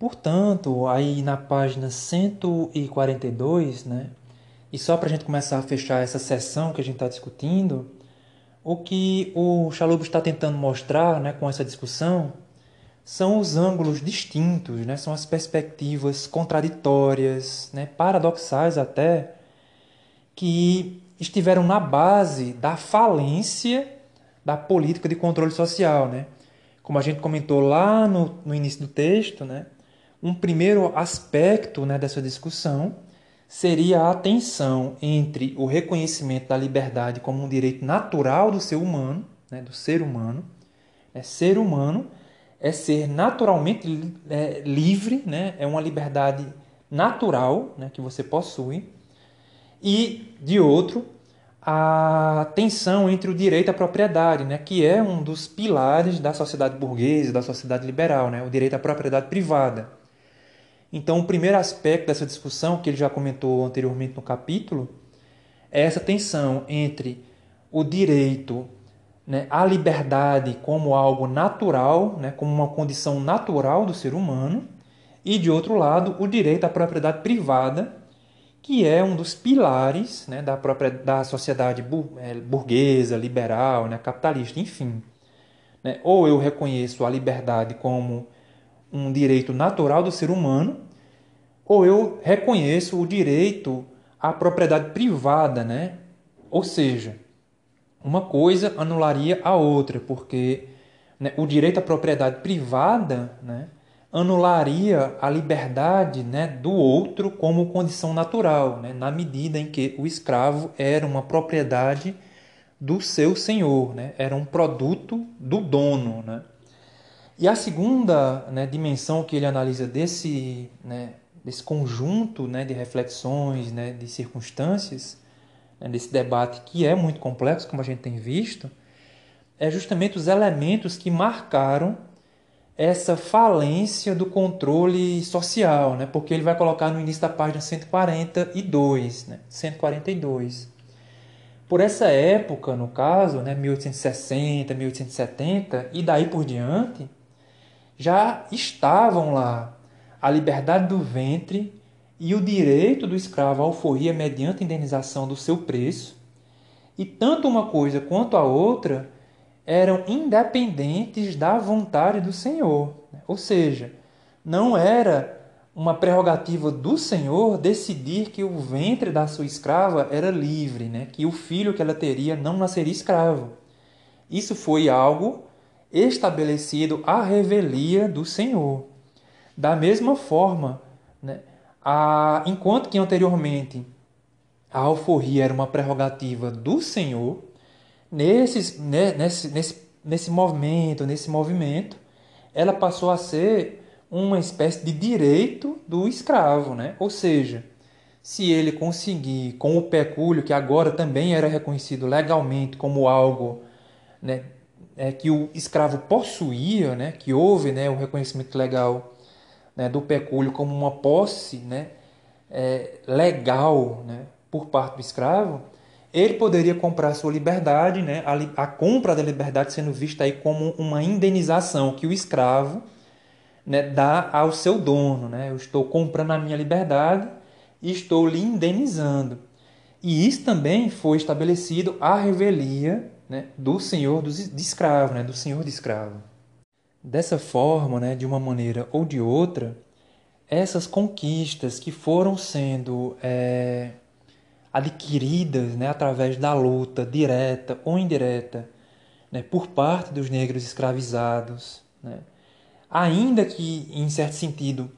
Portanto, aí na página 142, né, e só para a gente começar a fechar essa sessão que a gente está discutindo, o que o Chalubo está tentando mostrar né, com essa discussão são os ângulos distintos, né, são as perspectivas contraditórias, né, paradoxais até, que estiveram na base da falência da política de controle social. Né? Como a gente comentou lá no, no início do texto, né, um primeiro aspecto né, dessa discussão seria a tensão entre o reconhecimento da liberdade como um direito natural do ser humano, né, do ser humano. É ser humano é ser naturalmente é, livre, né, é uma liberdade natural né, que você possui. E, de outro, a tensão entre o direito à propriedade, né, que é um dos pilares da sociedade burguesa, da sociedade liberal, né, o direito à propriedade privada. Então, o primeiro aspecto dessa discussão, que ele já comentou anteriormente no capítulo, é essa tensão entre o direito né, à liberdade como algo natural, né, como uma condição natural do ser humano, e, de outro lado, o direito à propriedade privada, que é um dos pilares né, da, própria, da sociedade é, burguesa, liberal, né, capitalista, enfim. Né? Ou eu reconheço a liberdade como um direito natural do ser humano, ou eu reconheço o direito à propriedade privada, né? Ou seja, uma coisa anularia a outra, porque né, o direito à propriedade privada, né, anularia a liberdade né, do outro como condição natural, né, na medida em que o escravo era uma propriedade do seu senhor, né, era um produto do dono. Né. E a segunda né, dimensão que ele analisa desse, né, desse conjunto né, de reflexões, né, de circunstâncias, né, desse debate que é muito complexo, como a gente tem visto, é justamente os elementos que marcaram essa falência do controle social, né? porque ele vai colocar no início da página 142, né? 142. Por essa época, no caso, né, 1860, 1870 e daí por diante, já estavam lá a liberdade do ventre e o direito do escravo à alforria mediante indenização do seu preço, e tanto uma coisa quanto a outra eram independentes da vontade do Senhor. Ou seja, não era uma prerrogativa do Senhor decidir que o ventre da sua escrava era livre, né? que o filho que ela teria não nasceria escravo. Isso foi algo estabelecido à revelia do Senhor. Da mesma forma, né, a, enquanto que anteriormente a alforria era uma prerrogativa do Senhor, nesse, né, nesse, nesse, nesse movimento, nesse movimento, ela passou a ser uma espécie de direito do escravo, né? Ou seja, se ele conseguir com o pecúlio, que agora também era reconhecido legalmente como algo né, é, que o escravo possuía, né, que houve né, o reconhecimento legal né, do pecúlio como uma posse né, é, legal né, por parte do escravo, ele poderia comprar sua liberdade, né, a, a, compra da liberdade sendo vista aí como uma indenização que o escravo né, dá ao seu dono. Né? Eu estou comprando a minha liberdade e estou lhe indenizando. E isso também foi estabelecido à revelia né, do senhor de escravo, né, do senhor de escravo. Dessa forma, né, de uma maneira ou de outra, essas conquistas que foram sendo é, adquiridas né, através da luta direta ou indireta né, por parte dos negros escravizados, né, ainda que, em certo sentido,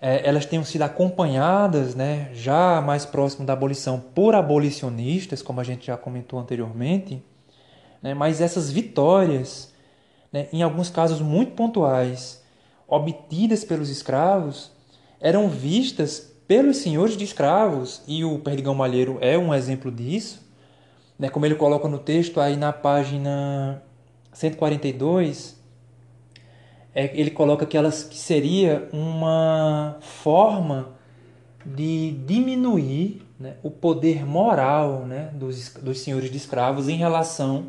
é, elas tenham sido acompanhadas né, já mais próximo da abolição por abolicionistas, como a gente já comentou anteriormente, né, mas essas vitórias né, em alguns casos muito pontuais, obtidas pelos escravos, eram vistas pelos senhores de escravos, e o Perdigão Malheiro é um exemplo disso, né, como ele coloca no texto aí na página 142, é, ele coloca que, elas, que seria uma forma de diminuir né, o poder moral né, dos, dos senhores de escravos em relação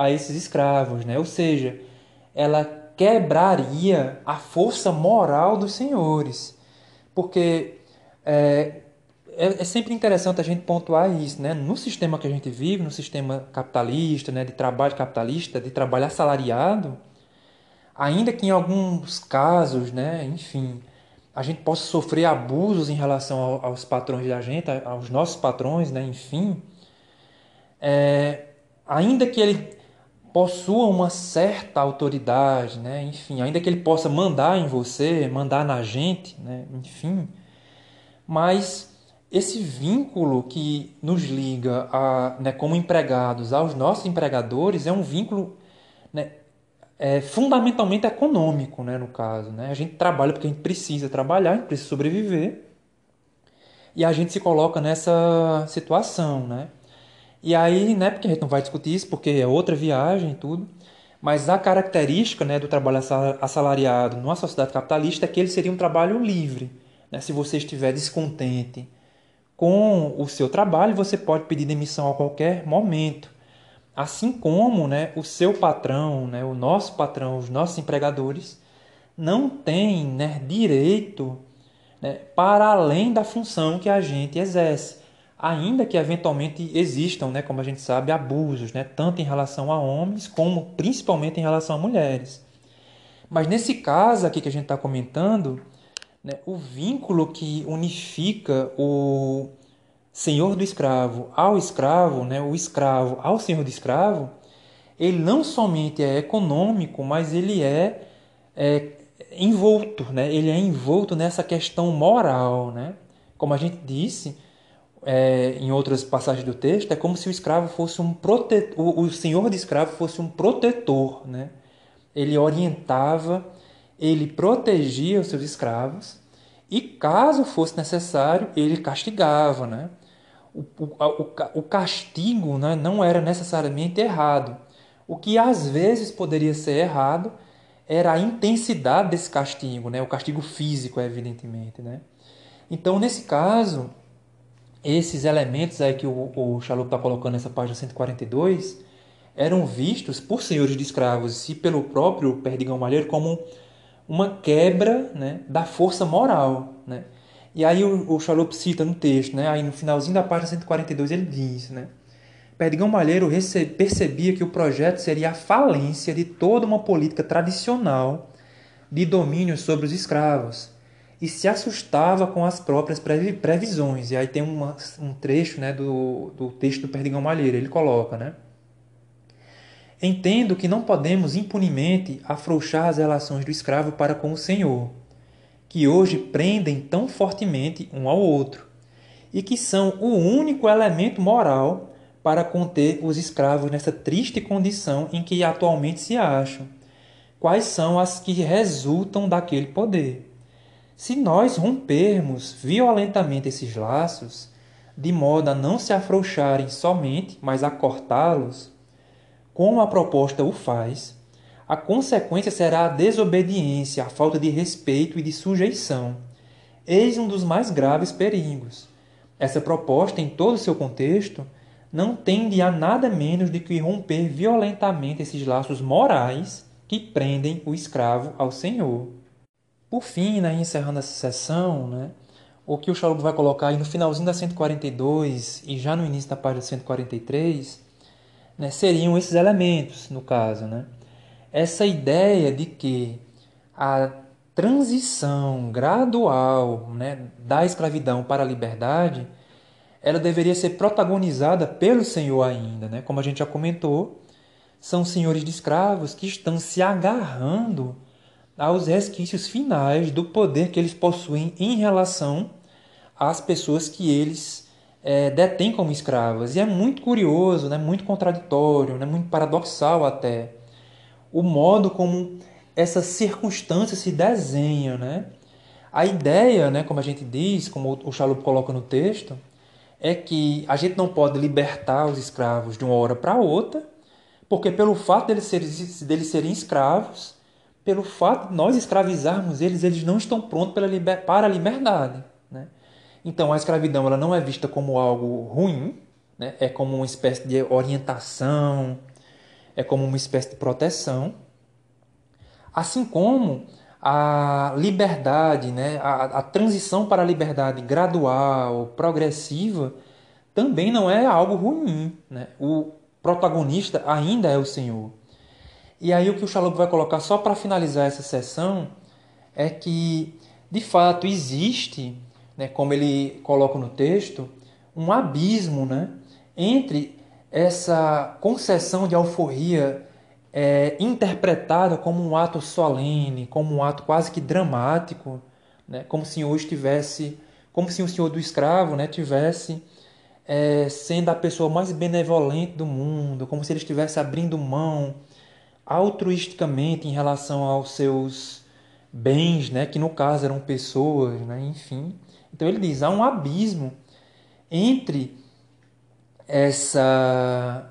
a esses escravos, né? Ou seja, ela quebraria a força moral dos senhores. Porque é, é, é, sempre interessante a gente pontuar isso, né? No sistema que a gente vive, no sistema capitalista, né, de trabalho capitalista, de trabalho assalariado, ainda que em alguns casos, né, enfim, a gente possa sofrer abusos em relação aos patrões da gente, aos nossos patrões, né, enfim, é, ainda que ele possua uma certa autoridade, né, enfim, ainda que ele possa mandar em você, mandar na gente, né, enfim, mas esse vínculo que nos liga a, né, como empregados aos nossos empregadores é um vínculo né, é, fundamentalmente econômico, né, no caso. Né? A gente trabalha porque a gente precisa trabalhar, a gente precisa sobreviver, e a gente se coloca nessa situação. Né? E aí, né, porque a gente não vai discutir isso, porque é outra viagem e tudo, mas a característica né, do trabalho assalariado numa sociedade capitalista é que ele seria um trabalho livre. Né? Se você estiver descontente, com o seu trabalho, você pode pedir demissão a qualquer momento. Assim como né, o seu patrão, né, o nosso patrão, os nossos empregadores, não têm né, direito né, para além da função que a gente exerce. Ainda que eventualmente existam, né, como a gente sabe, abusos, né, tanto em relação a homens como principalmente em relação a mulheres. Mas nesse caso aqui que a gente está comentando, né, o vínculo que unifica o senhor do escravo ao escravo, né, o escravo ao senhor do escravo, ele não somente é econômico, mas ele é, é envolto, né? ele é envolto nessa questão moral. Né? Como a gente disse é, em outras passagens do texto, é como se o escravo fosse um protetor, o senhor de escravo fosse um protetor. Né? Ele orientava ele protegia os seus escravos e, caso fosse necessário, ele castigava. Né? O, o, o castigo né, não era necessariamente errado. O que às vezes poderia ser errado era a intensidade desse castigo, né? o castigo físico, evidentemente. Né? Então, nesse caso, esses elementos aí que o, o está colocando nessa página 142 eram vistos por senhores de escravos e pelo próprio Perdigão Malheiro como uma quebra né, da força moral. Né? E aí o, o cita no texto, né, aí no finalzinho da página 142 ele diz, né, Perdigão Malheiro percebia que o projeto seria a falência de toda uma política tradicional de domínio sobre os escravos e se assustava com as próprias previsões. E aí tem uma, um trecho né, do, do texto do Perdigão Malheiro, ele coloca, né? Entendo que não podemos impunemente afrouxar as relações do escravo para com o senhor, que hoje prendem tão fortemente um ao outro, e que são o único elemento moral para conter os escravos nessa triste condição em que atualmente se acham. Quais são as que resultam daquele poder? Se nós rompermos violentamente esses laços, de modo a não se afrouxarem somente, mas a cortá-los, como a proposta o faz, a consequência será a desobediência, a falta de respeito e de sujeição. Eis um dos mais graves perigos. Essa proposta, em todo o seu contexto, não tende a nada menos do que romper violentamente esses laços morais que prendem o escravo ao senhor. Por fim, né, encerrando essa sessão, né, o que o Chalup vai colocar aí no finalzinho da 142 e já no início da página 143 né, seriam esses elementos, no caso. Né? Essa ideia de que a transição gradual né, da escravidão para a liberdade ela deveria ser protagonizada pelo Senhor ainda. Né? Como a gente já comentou, são senhores de escravos que estão se agarrando aos resquícios finais do poder que eles possuem em relação às pessoas que eles é, detém como escravas. E é muito curioso, né, muito contraditório, né, muito paradoxal até, o modo como essa circunstância se desenha. Né? A ideia, né, como a gente diz, como o Chalup coloca no texto, é que a gente não pode libertar os escravos de uma hora para outra, porque pelo fato deles serem, deles serem escravos, pelo fato de nós escravizarmos eles, eles não estão prontos para a liberdade. Né? Então a escravidão ela não é vista como algo ruim, né? é como uma espécie de orientação, é como uma espécie de proteção. Assim como a liberdade, né, a, a transição para a liberdade gradual, progressiva, também não é algo ruim. Né? O protagonista ainda é o Senhor. E aí o que o Shalom vai colocar só para finalizar essa sessão é que, de fato, existe, né, como ele coloca no texto, um abismo né, entre essa concessão de alforria é, interpretada como um ato solene, como um ato quase que dramático, né? como se o estivesse, como se o senhor do escravo, né, tivesse é, sendo a pessoa mais benevolente do mundo, como se ele estivesse abrindo mão altruisticamente em relação aos seus bens, né, que no caso eram pessoas, né, enfim. Então ele diz há um abismo entre essa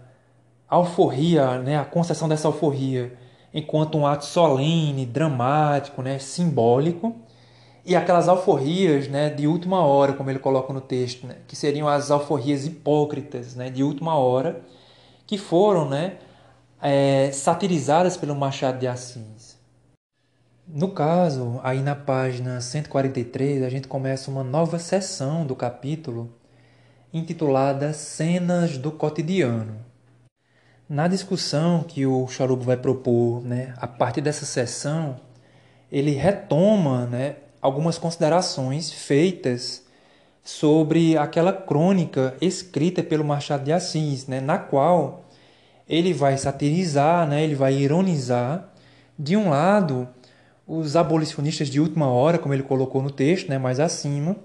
alforria, né, a concessão dessa alforria, enquanto um ato solene, dramático, né, simbólico, e aquelas alforrias né, de última hora, como ele coloca no texto, né, que seriam as alforrias hipócritas né, de última hora, que foram né, é, satirizadas pelo Machado de Assis. No caso, aí na página 143, a gente começa uma nova sessão do capítulo intitulada Cenas do Cotidiano. Na discussão que o Charubo vai propor, né, a partir dessa sessão, ele retoma né, algumas considerações feitas sobre aquela crônica escrita pelo Machado de Assis, né, na qual ele vai satirizar, né, ele vai ironizar, de um lado, os abolicionistas de última hora, como ele colocou no texto, né, mais acima,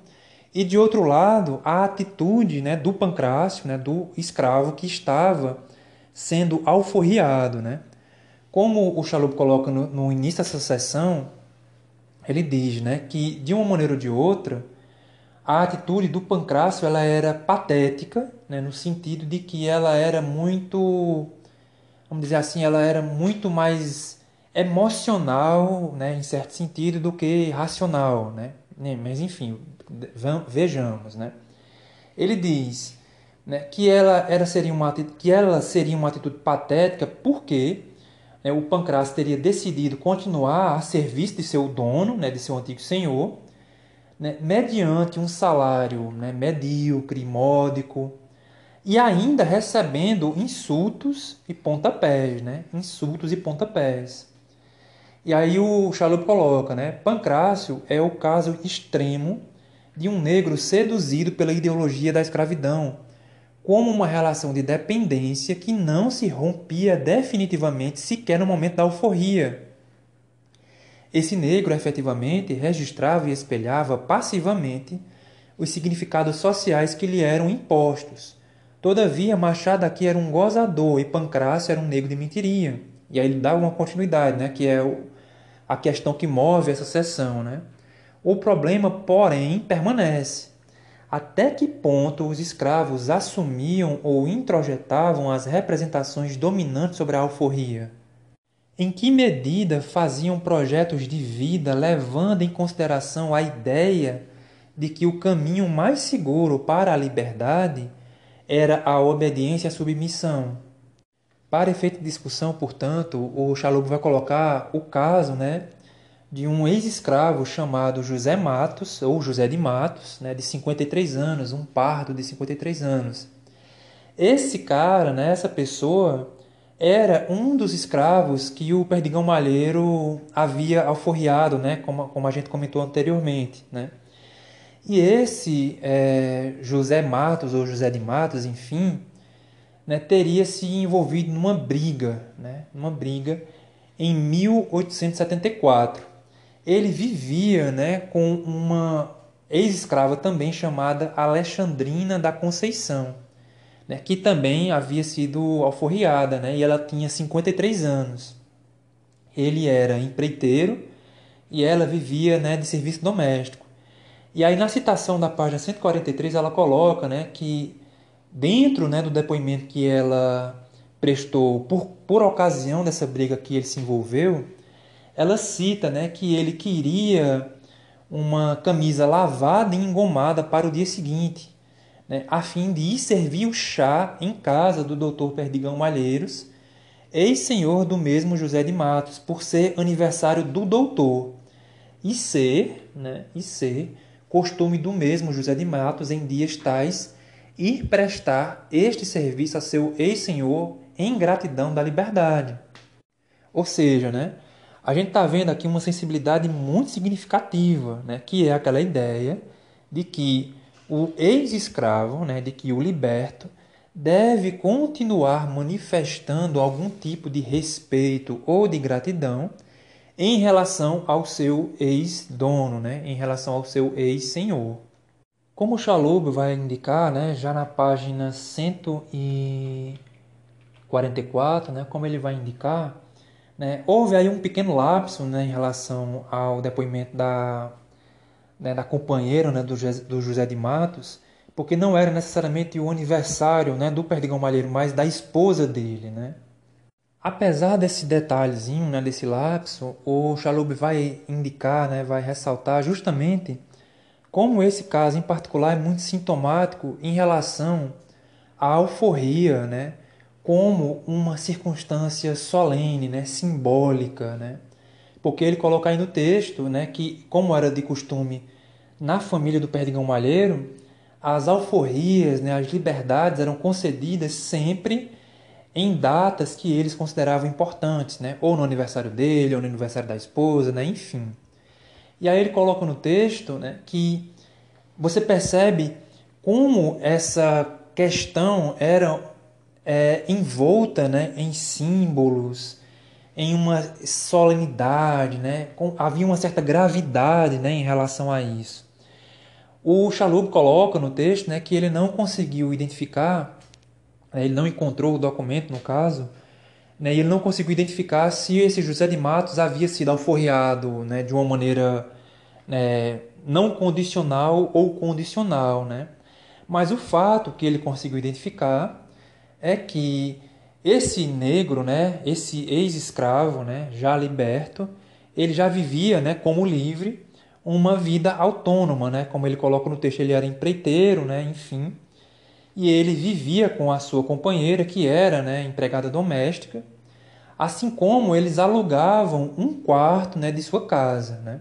e de outro lado, a atitude né, do Pancrácio, né, do escravo que estava sendo alforriado. Né? Como o Chalup coloca no, no início dessa sessão, ele diz né, que, de uma maneira ou de outra, a atitude do Pancrácio ela era patética, né, no sentido de que ela era muito, vamos dizer assim, ela era muito mais emocional, né, em certo sentido, do que racional. Né? Mas, enfim, vejamos. Né? Ele diz né, que, ela era, seria uma, que ela seria uma atitude patética porque né, o Pancrácio teria decidido continuar a serviço de seu dono, né, de seu antigo senhor, né, mediante um salário né, medíocre, módico, e ainda recebendo insultos e pontapés, né, insultos e pontapés. E aí o Chalup coloca, né, Pancrácio é o caso extremo de um negro seduzido pela ideologia da escravidão, como uma relação de dependência que não se rompia definitivamente sequer no momento da alforria. Esse negro efetivamente registrava e espelhava passivamente os significados sociais que lhe eram impostos. Todavia, Machado aqui era um gozador e Pancrácio era um negro de mentiria. E aí ele dá uma continuidade, né, que é a questão que move essa sessão. Né? O problema, porém, permanece até que ponto os escravos assumiam ou introjetavam as representações dominantes sobre a alforria? Em que medida faziam projetos de vida levando em consideração a ideia de que o caminho mais seguro para a liberdade era a obediência e a submissão? Para efeito de discussão, portanto, o Chalup vai colocar o caso né, de um ex-escravo chamado José Matos, ou José de Matos, né, de 53 anos, um pardo de 53 anos. Esse cara, né, essa pessoa, era um dos escravos que o Perdigão Malheiro havia alforriado, né, como, como a gente comentou anteriormente. Né? E esse é, José Matos, ou José de Matos, enfim, né, teria se envolvido numa briga, né, numa briga em 1874 ele vivia né, com uma ex-escrava também chamada Alexandrina da Conceição, né, que também havia sido alforriada, né, e ela tinha 53 anos. Ele era empreiteiro e ela vivia né, de serviço doméstico. E aí na citação da página 143 ela coloca né, que dentro né, do depoimento que ela prestou por, por ocasião dessa briga que ele se envolveu, ela cita né, que ele queria uma camisa lavada e engomada para o dia seguinte, né, a fim de ir servir o chá em casa do Dr. Perdigão Malheiros, ex-senhor do mesmo José de Matos, por ser aniversário do doutor, e ser, né, e ser costume do mesmo José de Matos em dias tais ir prestar este serviço a seu ex-senhor em gratidão da liberdade. Ou seja, né, a gente está vendo aqui uma sensibilidade muito significativa, né, que é aquela ideia de que o ex-escravo, né, de que o liberto, deve continuar manifestando algum tipo de respeito ou de gratidão em relação ao seu ex-dono, né, em relação ao seu ex-senhor. Como Chalub vai indicar, né, já na página 144, né, como ele vai indicar, né, houve aí um pequeno lapso né, em relação ao depoimento da, né, da companheira né, do, do José de Matos, porque não era necessariamente o aniversário né, do Perdigão Malheiro, mas da esposa dele. Né? Apesar desse detalhezinho, né, desse lapso, o Chalub vai indicar, né, vai ressaltar justamente como esse caso em particular é muito sintomático em relação à alforria, né, como uma circunstância solene, né, simbólica, né? Porque ele coloca aí no texto, né, que como era de costume na família do Perdigão Malheiro, as alforrias, né, as liberdades eram concedidas sempre em datas que eles consideravam importantes, né? ou no aniversário dele, ou no aniversário da esposa, né? enfim. E aí ele coloca no texto né, que você percebe como essa questão era é, envolta né, em símbolos, em uma solenidade, né? Com, havia uma certa gravidade né, em relação a isso. O Chalub coloca no texto né, que ele não conseguiu identificar, né, ele não encontrou o documento no caso, né, e ele não conseguiu identificar se esse José de Matos havia sido alforriado né, de uma maneira né, não condicional ou condicional. Né? Mas o fato que ele conseguiu identificar é que esse negro, né, esse ex-escravo, né, já liberto, ele já vivia, né, como livre, uma vida autônoma, né? Como ele coloca no texto, ele era empreiteiro, né? Enfim, e ele vivia com a sua companheira, que era, né, empregada doméstica, assim como eles alugavam um quarto, né, de sua casa, né?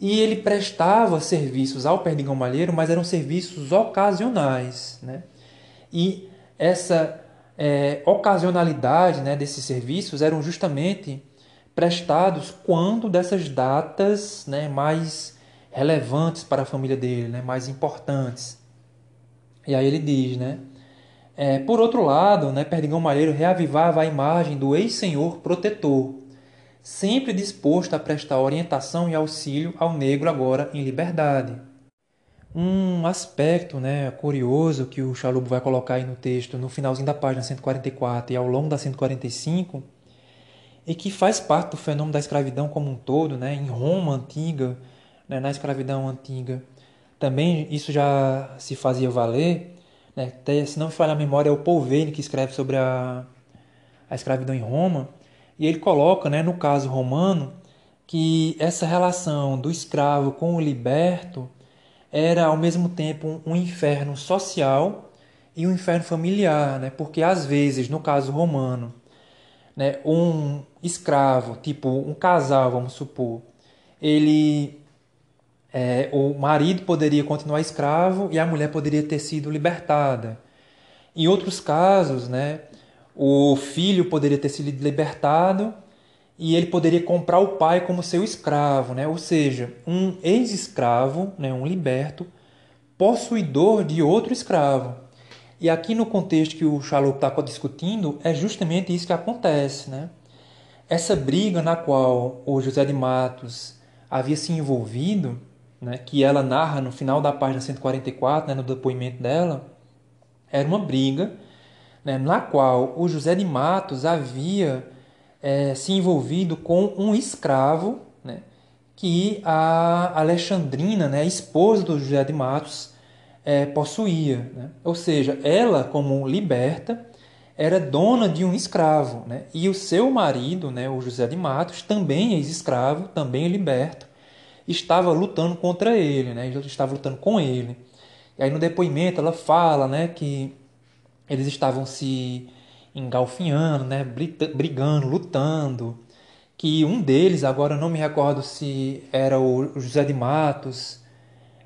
E ele prestava serviços ao Perdigão Malheiro, mas eram serviços ocasionais, né? E essa é, ocasionalidade, né, desses serviços eram justamente prestados quando dessas datas né, mais relevantes para a família dele, né, mais importantes. E aí ele diz, né? É, por outro lado, né, Perdigão Malheiro reavivava a imagem do ex-senhor protetor, sempre disposto a prestar orientação e auxílio ao negro agora em liberdade. Um aspecto né, curioso que o Chalubo vai colocar aí no texto, no finalzinho da página 144 e ao longo da 145, e que faz parte do fenômeno da escravidão como um todo, né? em Roma antiga, né? na escravidão antiga. Também isso já se fazia valer. Né? Se não me falha a memória, é o Paul Vane que escreve sobre a, a escravidão em Roma. E ele coloca, né, no caso romano, que essa relação do escravo com o liberto era ao mesmo tempo um inferno social e um inferno familiar, né? porque às vezes, no caso romano, né, um escravo, tipo um casal, vamos supor, ele é, o marido poderia continuar escravo e a mulher poderia ter sido libertada. Em outros casos, né, o filho poderia ter sido libertado e ele poderia comprar o pai como seu escravo, né? ou seja, um ex-escravo, né, um liberto, possuidor de outro escravo. E aqui no contexto que o Charlot está discutindo, é justamente isso que acontece. Né? Essa briga na qual o José de Matos havia se envolvido, né, que ela narra no final da página 144, né, no depoimento dela, era uma briga né, na qual o José de Matos havia é, se envolvido com um escravo né, que a Alexandrina, né, a esposa do José de Matos, é, possuía. Né? Ou seja, ela, como liberta, era dona de um escravo. Né? E o seu marido, né, o José de Matos, também ex-escravo, também liberto, estava lutando contra ele, né? estava lutando com ele. E aí no depoimento ela fala né, que eles estavam se engalfinhando, né, brigando, lutando. Que um deles, agora não me recordo se era o José de Matos,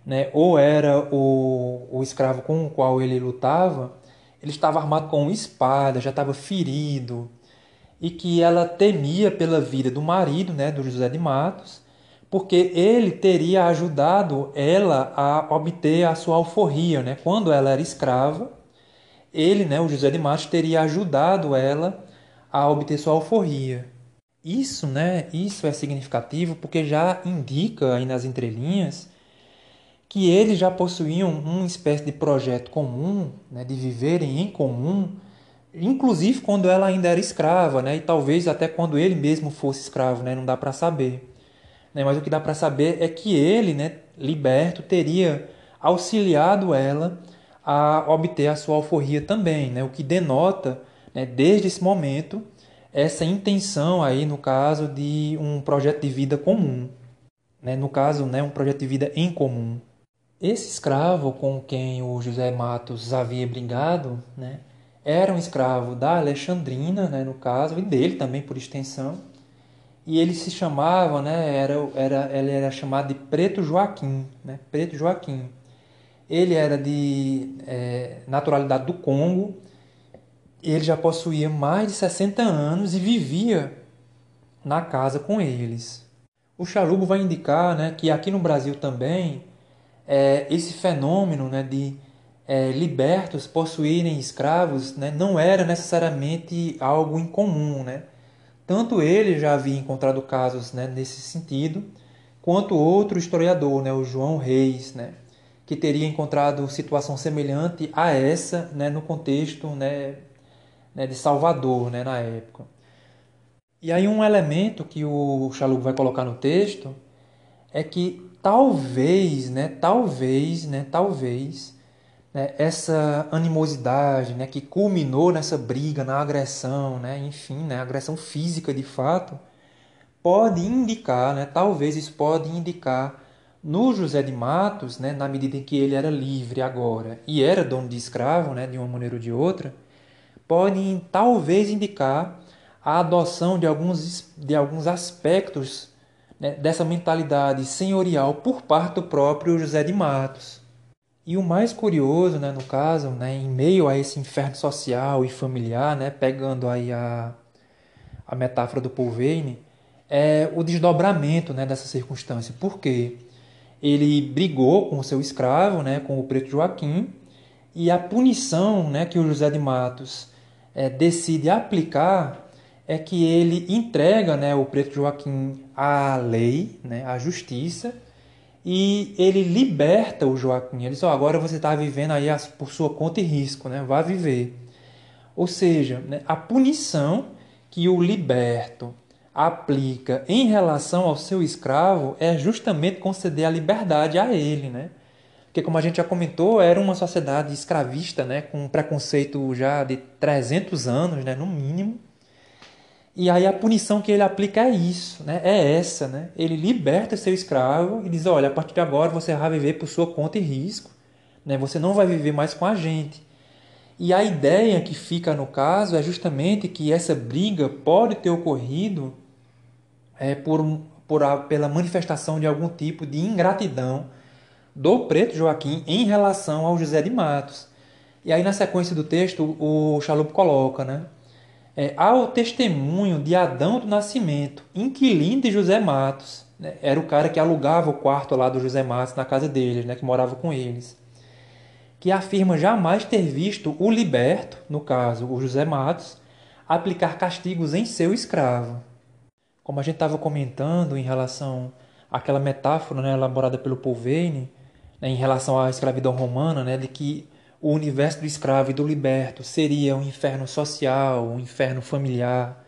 né, ou era o, o escravo com o qual ele lutava, ele estava armado com uma espada, já estava ferido, e que ela temia pela vida do marido, né, do José de Matos, porque ele teria ajudado ela a obter a sua alforria, né? Quando ela era escrava, ele, né, o José de Matos, teria ajudado ela a obter sua alforria. Isso, né, isso é significativo porque já indica aí nas entrelinhas que eles já possuíam uma espécie de projeto comum, né, de viverem em comum, inclusive quando ela ainda era escrava, né, e talvez até quando ele mesmo fosse escravo, né, não dá para saber. Né, mas o que dá para saber é que ele, né, liberto, teria auxiliado ela a obter a sua alforria também, né, o que denota, né, desde esse momento, essa intenção aí, no caso, de um projeto de vida comum. Né, no caso, né, um projeto de vida em comum. Esse escravo com quem o José Matos havia brigado, né, era um escravo da Alexandrina, né, no caso, e dele também por extensão. E ele se chamava, né, era, era, ele era chamado de Preto Joaquim, né, Preto Joaquim. Ele era de é, naturalidade do Congo, ele já possuía mais de 60 anos e vivia na casa com eles. O Chalubo vai indicar né, que aqui no Brasil também é, esse fenômeno né, de é, libertos possuírem escravos né, não era necessariamente algo incomum. Né? Tanto ele já havia encontrado casos né, nesse sentido, quanto outro historiador, né, o João Reis, né, que teria encontrado situação semelhante a essa né, no contexto né, né, de Salvador né, na época. E aí um elemento que o Chalub vai colocar no texto é que talvez, né, talvez, né, talvez, né, essa animosidade, né, que culminou nessa briga, na agressão, né, enfim, né, agressão física de fato, pode indicar, né, talvez isso pode indicar no José de Matos, né, na medida em que ele era livre agora e era dono de escravo, né, de uma maneira ou de outra, pode talvez indicar a adoção de alguns, de alguns aspectos né, dessa mentalidade senhorial por parte do próprio José de Matos. E o mais curioso, né, no caso, né, em meio a esse inferno social e familiar, né, pegando aí a, a metáfora do Paul Vane, é o desdobramento né, dessa circunstância. Por quê? Ele brigou com o seu escravo, né, com o preto Joaquim, e a punição né, que o José de Matos é, decide aplicar é que ele entrega né, o preto Joaquim à lei, né, à justiça, e ele liberta o Joaquim. Ele diz: oh, agora você está vivendo aí por sua conta e risco, né? vá viver. Ou seja, né, a punição que o liberto aplica em relação ao seu escravo é justamente conceder a liberdade a ele, né? Porque como a gente já comentou, era uma sociedade escravista, né, com um preconceito já de 300 anos, né, no mínimo. E aí a punição que ele aplica é isso, né? É essa, né? Ele liberta seu escravo e diz: olha, a partir de agora você vai viver por sua conta e risco, né? Você não vai viver mais com a gente. E a ideia que fica no caso é justamente que essa briga pode ter ocorrido é, por, por a, pela manifestação de algum tipo de ingratidão do preto Joaquim em relação ao José de Matos. E aí na sequência do texto o Chalup coloca, né? é, o testemunho de Adão do Nascimento, inquilino de José Matos. Né? Era o cara que alugava o quarto lá do José Matos na casa deles, né? que morava com eles. Que afirma jamais ter visto o liberto, no caso o José Matos, aplicar castigos em seu escravo. Como a gente estava comentando em relação àquela metáfora né, elaborada pelo Paul Vane, né, em relação à escravidão romana, né, de que o universo do escravo e do liberto seria um inferno social, um inferno familiar,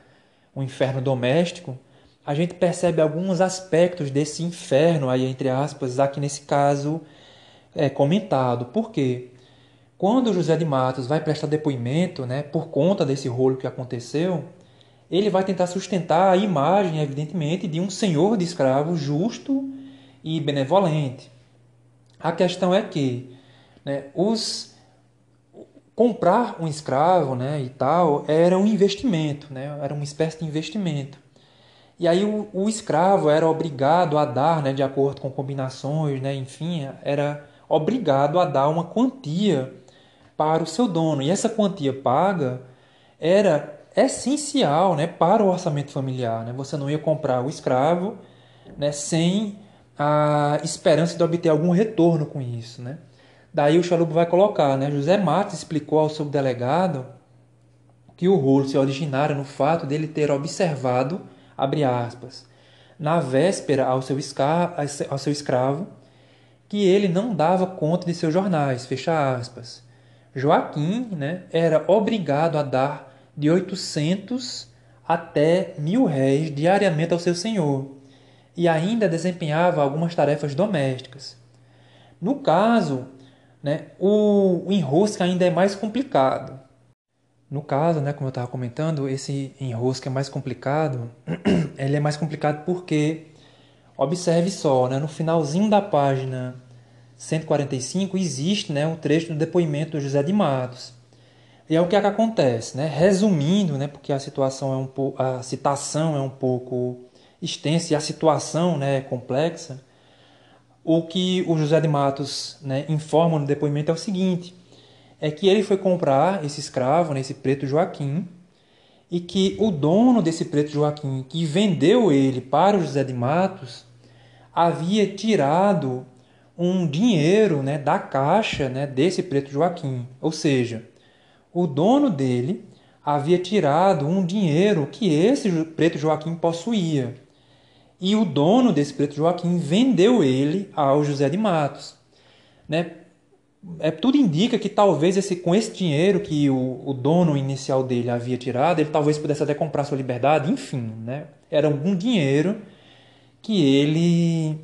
um inferno doméstico, a gente percebe alguns aspectos desse inferno aí entre aspas aqui nesse caso é comentado. Por quê? Quando José de Matos vai prestar depoimento, né, por conta desse rolo que aconteceu, ele vai tentar sustentar a imagem, evidentemente, de um senhor de escravos justo e benevolente. A questão é que né, os comprar um escravo, né, e tal, era um investimento, né, era uma espécie de investimento. E aí o, o escravo era obrigado a dar, né, de acordo com combinações, né, enfim, era obrigado a dar uma quantia para o seu dono. E essa quantia paga era essencial, né, para o orçamento familiar. Né? Você não ia comprar o escravo, né, sem a esperança de obter algum retorno com isso, né? Daí o Chalubo vai colocar, né? José Matos explicou ao subdelegado que o rolo se originara no fato dele ter observado, abre aspas, na véspera ao seu, ao seu escravo, que ele não dava conta de seus jornais, fecha aspas. Joaquim né, era obrigado a dar de 800 até mil réis diariamente ao seu senhor, e ainda desempenhava algumas tarefas domésticas. No caso né? O, o enrosque ainda é mais complicado. No caso, né, como eu estava comentando, esse enrosque é mais complicado. ele é mais complicado porque, observe só, né, no finalzinho da página 145 existe né, um trecho do depoimento do José de Matos. E é o que, é que acontece, né? Resumindo, né, porque a situação é um pouco, a citação é um pouco extensa e a situação né, é complexa. O que o José de Matos né, informa no depoimento é o seguinte: é que ele foi comprar esse escravo, né, esse preto Joaquim, e que o dono desse preto Joaquim, que vendeu ele para o José de Matos, havia tirado um dinheiro né, da caixa né, desse preto Joaquim. Ou seja, o dono dele havia tirado um dinheiro que esse preto Joaquim possuía e o dono desse preto Joaquim vendeu ele ao José de Matos. Né? É, tudo indica que talvez esse, com esse dinheiro que o, o dono inicial dele havia tirado, ele talvez pudesse até comprar sua liberdade, enfim. Né? Era algum dinheiro que ele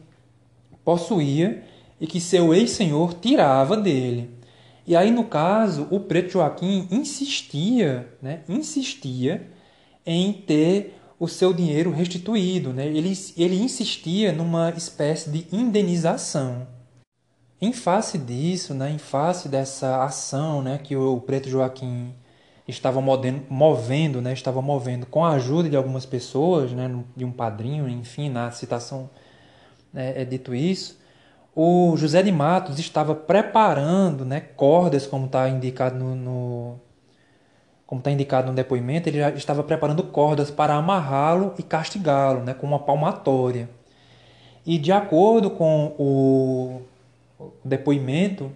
possuía e que seu ex-senhor tirava dele. E aí, no caso, o preto Joaquim insistia, né, insistia em ter o seu dinheiro restituído. Né? Ele, ele insistia numa espécie de indenização. Em face disso, né, em face dessa ação né, que o Preto Joaquim estava movendo, né, estava movendo com a ajuda de algumas pessoas, né, de um padrinho, enfim, na citação né, é dito isso, o José de Matos estava preparando né, cordas, como está indicado no, no como está indicado no depoimento, ele já estava preparando cordas para amarrá-lo e castigá-lo, né, com uma palmatória. E de acordo com o depoimento,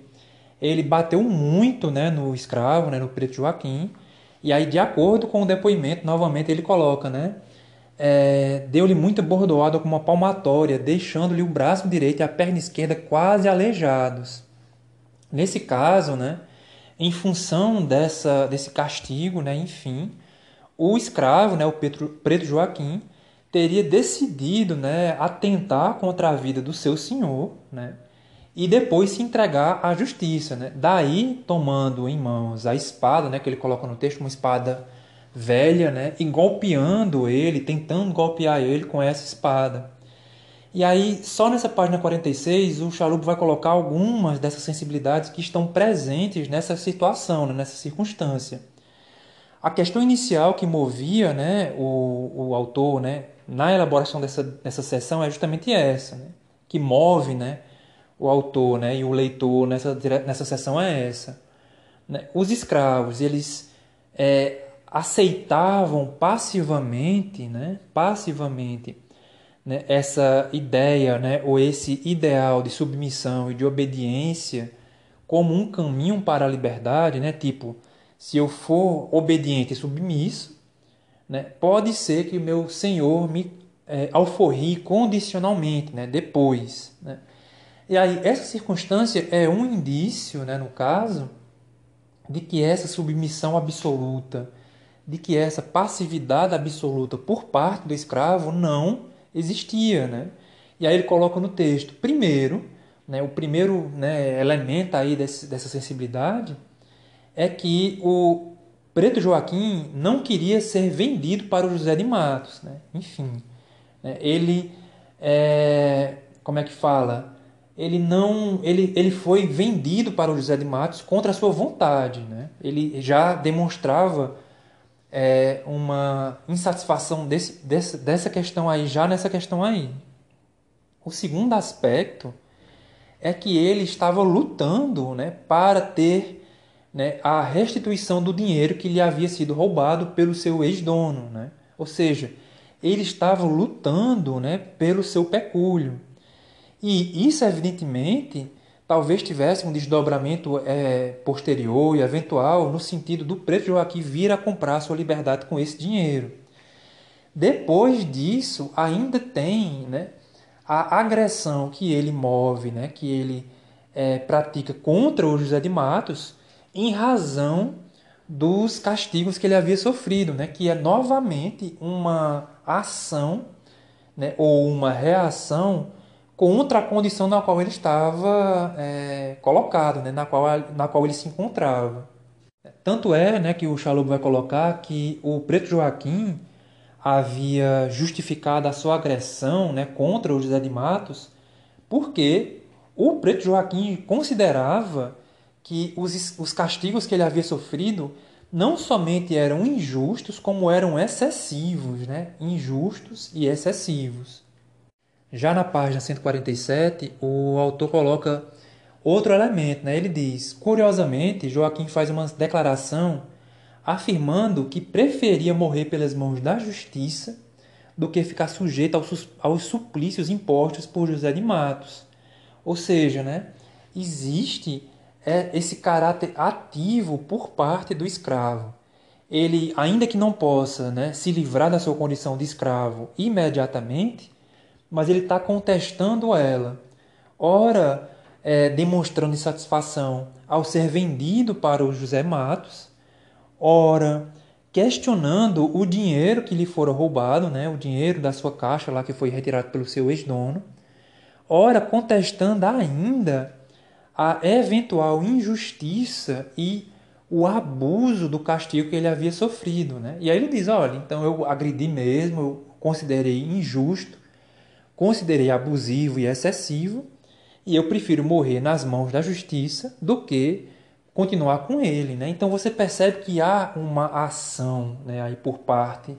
ele bateu muito né, no escravo, né, no preto Joaquim, e aí, de acordo com o depoimento, novamente ele coloca, né, é, deu-lhe muita bordoada com uma palmatória, deixando-lhe o braço direito e a perna esquerda quase aleijados. Nesse caso, né, em função dessa, desse castigo, né, enfim, o escravo, né, o Pedro, Preto Joaquim, teria decidido né, atentar contra a vida do seu senhor né, e depois se entregar à justiça. Né? Daí, tomando em mãos a espada, né, que ele coloca no texto, uma espada velha, né, e golpeando ele, tentando golpear ele com essa espada. E aí, só nessa página 46, o Chalup vai colocar algumas dessas sensibilidades que estão presentes nessa situação, né, nessa circunstância. A questão inicial que movia né, o, o autor né, na elaboração dessa, dessa sessão é justamente essa, né, que move né, o autor né, e o leitor nessa, nessa sessão é essa. Né. Os escravos, eles é, aceitavam passivamente, né, passivamente né, essa ideia né, ou esse ideal de submissão e de obediência como um caminho para a liberdade, né, tipo, se eu for obediente e submisso, né, pode ser que o meu Senhor me é, alforrie condicionalmente, né, depois. Né. E aí, essa circunstância é um indício, né, no caso, de que essa submissão absoluta, de que essa passividade absoluta por parte do escravo não existia, né? E aí ele coloca no texto, primeiro, né, o primeiro né, elemento aí desse, dessa sensibilidade é que o Preto Joaquim não queria ser vendido para o José de Matos, né? Enfim, né, ele, é, como é que fala? ele não ele, ele foi vendido para o José de Matos contra a sua vontade. Né? Ele já demonstrava é, uma insatisfação desse, desse, dessa questão aí, já nessa questão aí. O segundo aspecto é que ele estava lutando né, para ter né, a restituição do dinheiro que lhe havia sido roubado pelo seu ex-dono. Né? Ou seja, ele estava lutando né, pelo seu pecúlio. E isso, evidentemente, talvez tivesse um desdobramento é, posterior e eventual no sentido do preto Joaquim vir a comprar sua liberdade com esse dinheiro. Depois disso, ainda tem né, a agressão que ele move, né, que ele é, pratica contra o José de Matos, em razão dos castigos que ele havia sofrido, né, que é novamente uma ação né, ou uma reação contra a condição na qual ele estava é, colocado, né, na, qual, na qual ele se encontrava. Tanto é né, que o Chalup vai colocar que o preto Joaquim havia justificado a sua agressão né, contra o José de Matos porque o preto Joaquim considerava que os, os castigos que ele havia sofrido não somente eram injustos, como eram excessivos, né? injustos e excessivos. Já na página 147, o autor coloca outro elemento. Né? Ele diz: curiosamente, Joaquim faz uma declaração afirmando que preferia morrer pelas mãos da justiça do que ficar sujeito aos, aos suplícios impostos por José de Matos. Ou seja, né, existe é, esse caráter ativo por parte do escravo. Ele, ainda que não possa né, se livrar da sua condição de escravo imediatamente, mas ele está contestando ela. Ora, é, demonstrando insatisfação ao ser vendido para o José Matos, ora, questionando o dinheiro que lhe fora roubado, né, o dinheiro da sua caixa lá que foi retirado pelo seu ex-dono, ora, contestando ainda a eventual injustiça e o abuso do castigo que ele havia sofrido. Né? E aí ele diz: olha, então eu agredi mesmo, eu considerei injusto considerei abusivo e excessivo, e eu prefiro morrer nas mãos da justiça do que continuar com ele. Né? Então você percebe que há uma ação né, aí por parte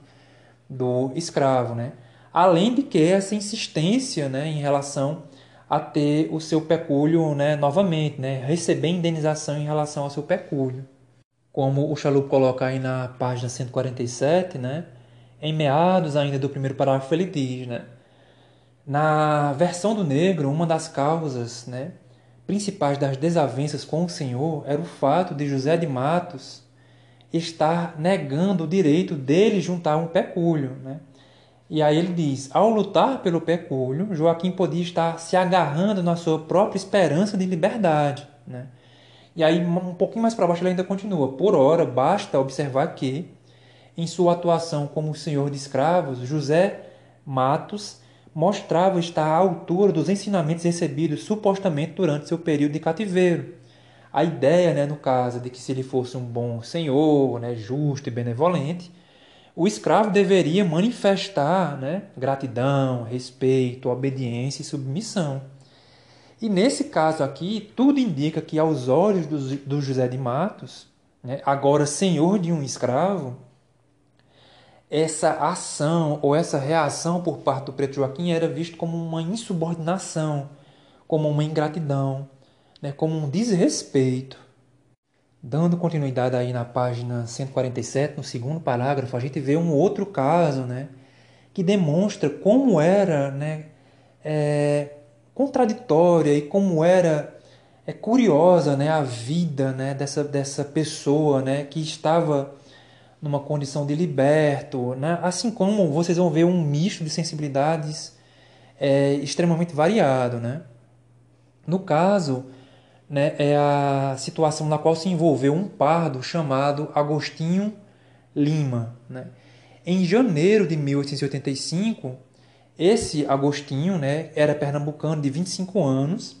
do escravo. Né? Além de que essa insistência né, em relação a ter o seu pecúlio né, novamente, né, receber indenização em relação ao seu pecúlio. Como o Chalup coloca aí na página 147, né, em meados ainda do primeiro parágrafo, ele diz: né, na versão do negro, uma das causas né, principais das desavenças com o Senhor era o fato de José de Matos estar negando o direito dele juntar um pecúlio. Né? E aí ele diz: ao lutar pelo pecúlio, Joaquim podia estar se agarrando na sua própria esperança de liberdade. Né? E aí, um pouquinho mais para baixo, ele ainda continua: por ora, basta observar que, em sua atuação como senhor de escravos, José Matos mostrava estar à altura dos ensinamentos recebidos supostamente durante seu período de cativeiro. A ideia, né, no caso, de que se ele fosse um bom senhor, né, justo e benevolente, o escravo deveria manifestar né, gratidão, respeito, obediência e submissão. E nesse caso aqui, tudo indica que, aos olhos do, do José de Matos, né, agora senhor de um escravo, essa ação ou essa reação por parte do preto Joaquim era visto como uma insubordinação, como uma ingratidão, né, como um desrespeito. Dando continuidade aí na página 147, no segundo parágrafo, a gente vê um outro caso né, que demonstra como era né, é, contraditória e como era é, curiosa né, a vida né, dessa, dessa pessoa né, que estava numa condição de liberto, né? assim como vocês vão ver um misto de sensibilidades é, extremamente variado. Né? No caso, né, é a situação na qual se envolveu um pardo chamado Agostinho Lima. Né? Em janeiro de 1885, esse Agostinho né, era pernambucano de 25 anos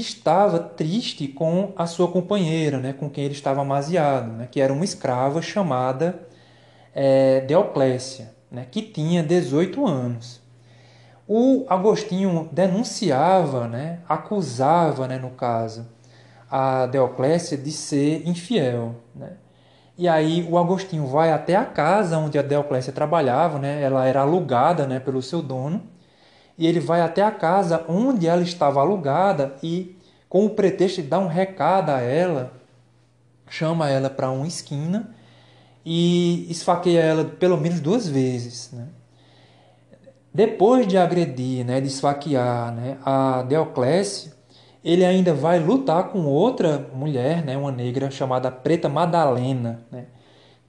estava triste com a sua companheira, né, com quem ele estava amaziado, né, que era uma escrava chamada é, Deoclésia, né, que tinha 18 anos. O Agostinho denunciava, né, acusava, né, no caso, a Deoclésia de ser infiel. Né? E aí o Agostinho vai até a casa onde a Deoclésia trabalhava, né? ela era alugada né, pelo seu dono, e ele vai até a casa onde ela estava alugada e, com o pretexto de dar um recado a ela, chama ela para uma esquina e esfaqueia ela pelo menos duas vezes. Né? Depois de agredir, né, de esfaquear né, a Deoclésia, ele ainda vai lutar com outra mulher, né, uma negra chamada Preta Madalena, né,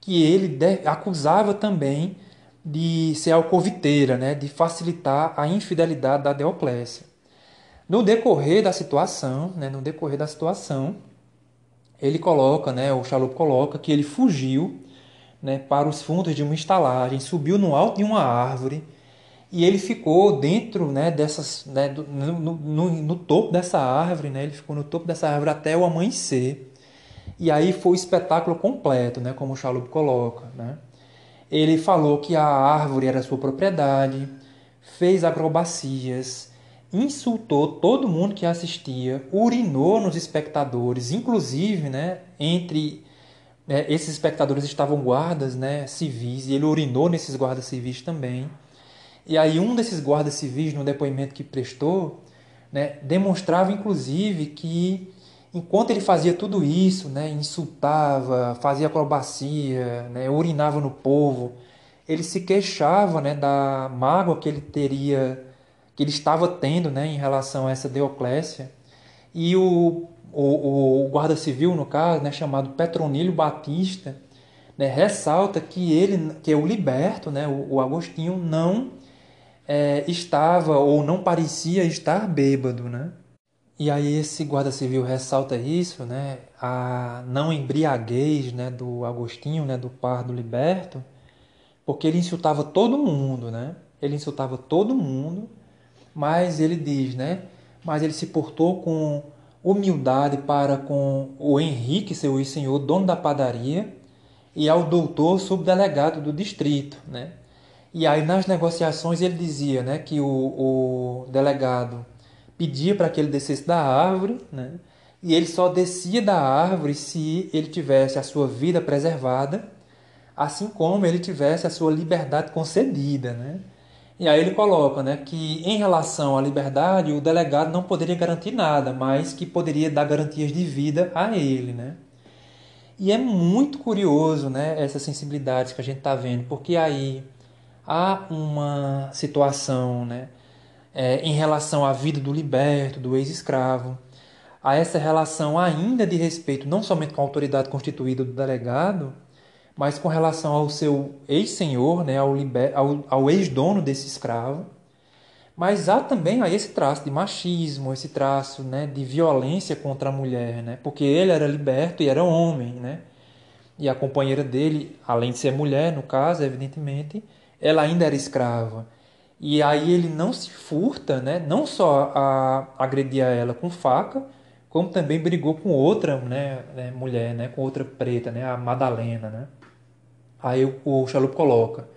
que ele acusava também de ser alcoviteira, né, de facilitar a infidelidade da Deoclésia. No decorrer da situação, né, no decorrer da situação, ele coloca, né, o Chalup coloca que ele fugiu né, para os fundos de uma estalagem, subiu no alto de uma árvore e ele ficou dentro né, dessas, né, do, no, no, no, topo dessa árvore, né, ele ficou no topo dessa árvore até o amanhecer. E aí foi o espetáculo completo, né, como o Chalup coloca. Né? Ele falou que a árvore era sua propriedade, fez acrobacias, insultou todo mundo que assistia, urinou nos espectadores, inclusive né, entre é, esses espectadores estavam guardas né, civis, e ele urinou nesses guardas civis também. E aí um desses guardas civis, no depoimento que prestou, né, demonstrava inclusive que enquanto ele fazia tudo isso, né, insultava, fazia acrobacia, né, urinava no povo, ele se queixava né, da mágoa que ele teria, que ele estava tendo né, em relação a essa Deoclésia. E o, o, o guarda civil, no caso, né, chamado Petronílio Batista, né, ressalta que ele, que o liberto, né, o, o Agostinho, não é, estava ou não parecia estar bêbado, né? E aí esse guarda civil ressalta isso, né? A não embriaguez, né, do Agostinho, né, do Pardo Liberto, porque ele insultava todo mundo, né? Ele insultava todo mundo, mas ele diz, né? Mas ele se portou com humildade para com o Henrique, seu senhor, dono da padaria, e ao doutor subdelegado do distrito, né? E aí nas negociações ele dizia né, que o, o delegado pedia para que ele descesse da árvore, né, e ele só descia da árvore se ele tivesse a sua vida preservada, assim como ele tivesse a sua liberdade concedida. Né? E aí ele coloca né, que em relação à liberdade, o delegado não poderia garantir nada, mas que poderia dar garantias de vida a ele. Né? E é muito curioso né, essas sensibilidades que a gente está vendo, porque aí há uma situação né, é, em relação à vida do liberto, do ex-escravo, há essa relação ainda de respeito não somente com a autoridade constituída do delegado, mas com relação ao seu ex-senhor, né, ao, ao, ao ex-dono desse escravo. Mas há também aí esse traço de machismo, esse traço né, de violência contra a mulher, né, porque ele era liberto e era homem, né, e a companheira dele, além de ser mulher, no caso, evidentemente, ela ainda era escrava. E aí ele não se furta, né? não só a agredir a ela com faca, como também brigou com outra né, né, mulher, né, com outra preta, né, a Madalena. Né? Aí o, o Chalup coloca: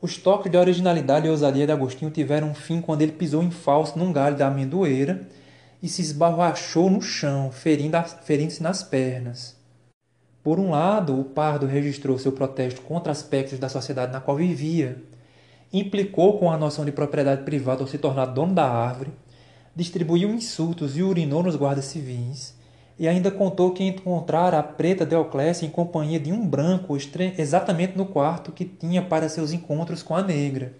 Os toques de originalidade e ousadia de Agostinho tiveram um fim quando ele pisou em falso num galho da amendoeira e se esbarrachou no chão, ferindo-se ferindo nas pernas. Por um lado, o pardo registrou seu protesto contra aspectos da sociedade na qual vivia, implicou com a noção de propriedade privada ao se tornar dono da árvore, distribuiu insultos e urinou nos guardas civis, e ainda contou que encontrara a preta Deoclésia em companhia de um branco exatamente no quarto que tinha para seus encontros com a negra.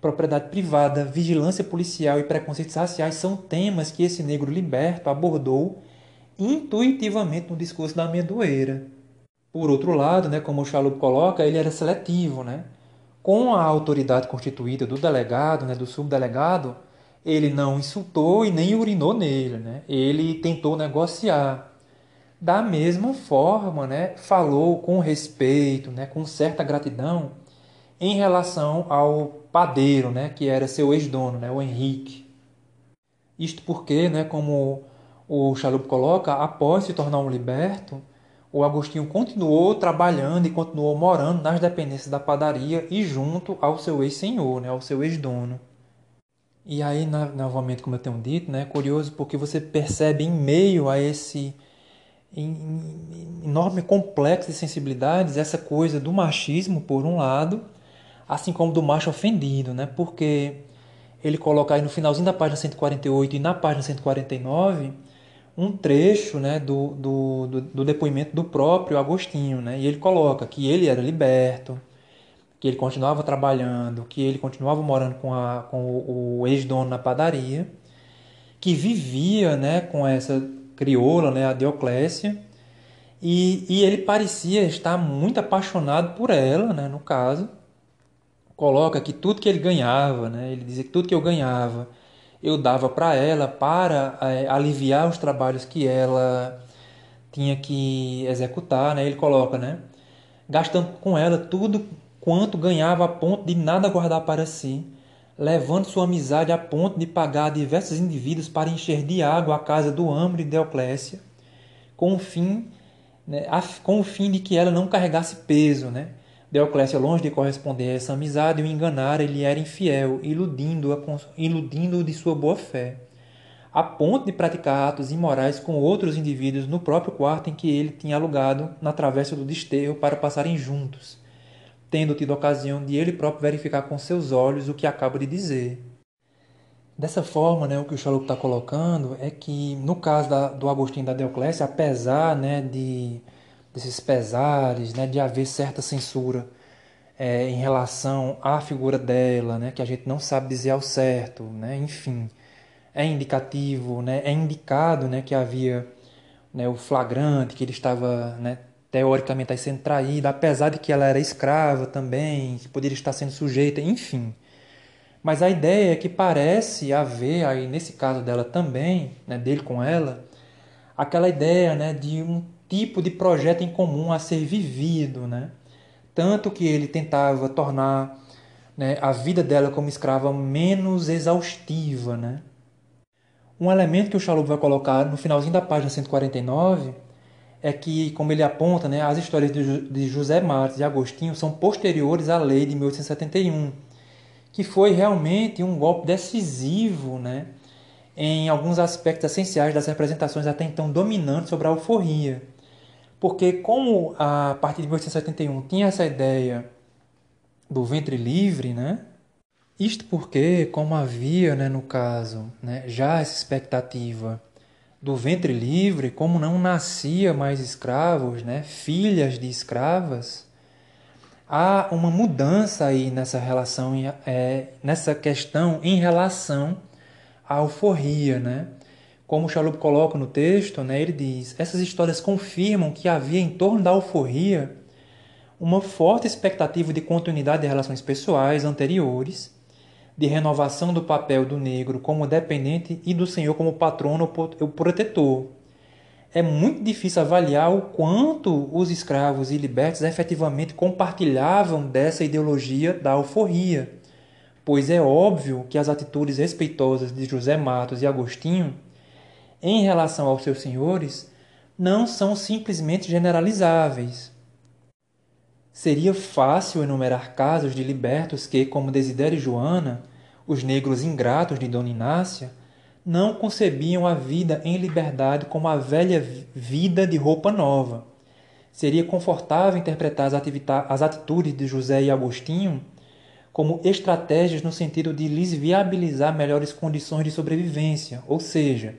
Propriedade privada, vigilância policial e preconceitos raciais são temas que esse negro liberto abordou intuitivamente no discurso da amendoeira. Por outro lado, né, como o Chalup coloca, ele era seletivo. Né? Com a autoridade constituída do delegado, né, do subdelegado, ele não insultou e nem urinou nele. Né? Ele tentou negociar. Da mesma forma, né, falou com respeito, né, com certa gratidão em relação ao padeiro, né, que era seu ex-dono, né, o Henrique. Isto porque, né, como o Chalup coloca, após se tornar um liberto, o Agostinho continuou trabalhando e continuou morando nas dependências da padaria e junto ao seu ex-senhor, né, ao seu ex-dono. E aí, novamente, como eu tenho dito, né, é curioso porque você percebe em meio a esse enorme complexo de sensibilidades essa coisa do machismo, por um lado, assim como do macho ofendido, né? Porque ele coloca aí no finalzinho da página 148 e na página 149 um trecho né, do, do, do, do depoimento do próprio Agostinho. Né? E ele coloca que ele era liberto, que ele continuava trabalhando, que ele continuava morando com, a, com o, o ex-dono na padaria, que vivia né, com essa crioula, né, a Dioclésia, e, e ele parecia estar muito apaixonado por ela, né, no caso. Coloca que tudo que ele ganhava, né, ele dizia que tudo que eu ganhava, eu dava para ela para é, aliviar os trabalhos que ela tinha que executar, né? Ele coloca, né? Gastando com ela tudo quanto ganhava a ponto de nada guardar para si, levando sua amizade a ponto de pagar diversos indivíduos para encher de água a casa do Ambre e Deoclésia, com o fim, né, com o fim de que ela não carregasse peso, né? Deoclésia, longe de corresponder a essa amizade, o enganara, ele era infiel, iludindo-o iludindo de sua boa fé, a ponto de praticar atos imorais com outros indivíduos no próprio quarto em que ele tinha alugado na travessa do desterro para passarem juntos tendo tido ocasião de ele próprio verificar com seus olhos o que acabo de dizer. Dessa forma, né, o que o Chalup está colocando é que, no caso da, do Agostinho da Deoclésia, apesar né, de, desses pesares, né, de haver certa censura é, em relação à figura dela, né, que a gente não sabe dizer ao certo, né, enfim, é indicativo, né, é indicado né, que havia né, o flagrante, que ele estava né, teoricamente sendo traída, apesar de que ela era escrava também, que poderia estar sendo sujeita, enfim. Mas a ideia é que parece haver aí nesse caso dela também, né, dele com ela, aquela ideia, né, de um tipo de projeto em comum a ser vivido, né? Tanto que ele tentava tornar né, a vida dela como escrava menos exaustiva, né? Um elemento que o Chalup vai colocar no finalzinho da página 149 é que, como ele aponta, né, as histórias de José Martins e Agostinho são posteriores à lei de 1871, que foi realmente um golpe decisivo né, em alguns aspectos essenciais das representações até então dominantes sobre a alforria. Porque, como a partir de 1871 tinha essa ideia do ventre livre, né? Isto porque, como havia, né, no caso, né, já essa expectativa do ventre livre, como não nascia mais escravos, né, filhas de escravas, há uma mudança aí nessa relação, é, nessa questão em relação à alforria, né? Como Chalup coloca no texto, né, ele diz: essas histórias confirmam que havia em torno da alforria uma forte expectativa de continuidade de relações pessoais anteriores de renovação do papel do negro como dependente e do senhor como patrono ou protetor. É muito difícil avaliar o quanto os escravos e libertos efetivamente compartilhavam dessa ideologia da alforria, pois é óbvio que as atitudes respeitosas de José Matos e Agostinho em relação aos seus senhores não são simplesmente generalizáveis. Seria fácil enumerar casos de libertos que, como Desidério e Joana, os negros ingratos de Dona Inácia, não concebiam a vida em liberdade como a velha vida de roupa nova. Seria confortável interpretar as, atitudes de José e Agostinho como estratégias no sentido de lhes viabilizar melhores condições de sobrevivência, ou seja,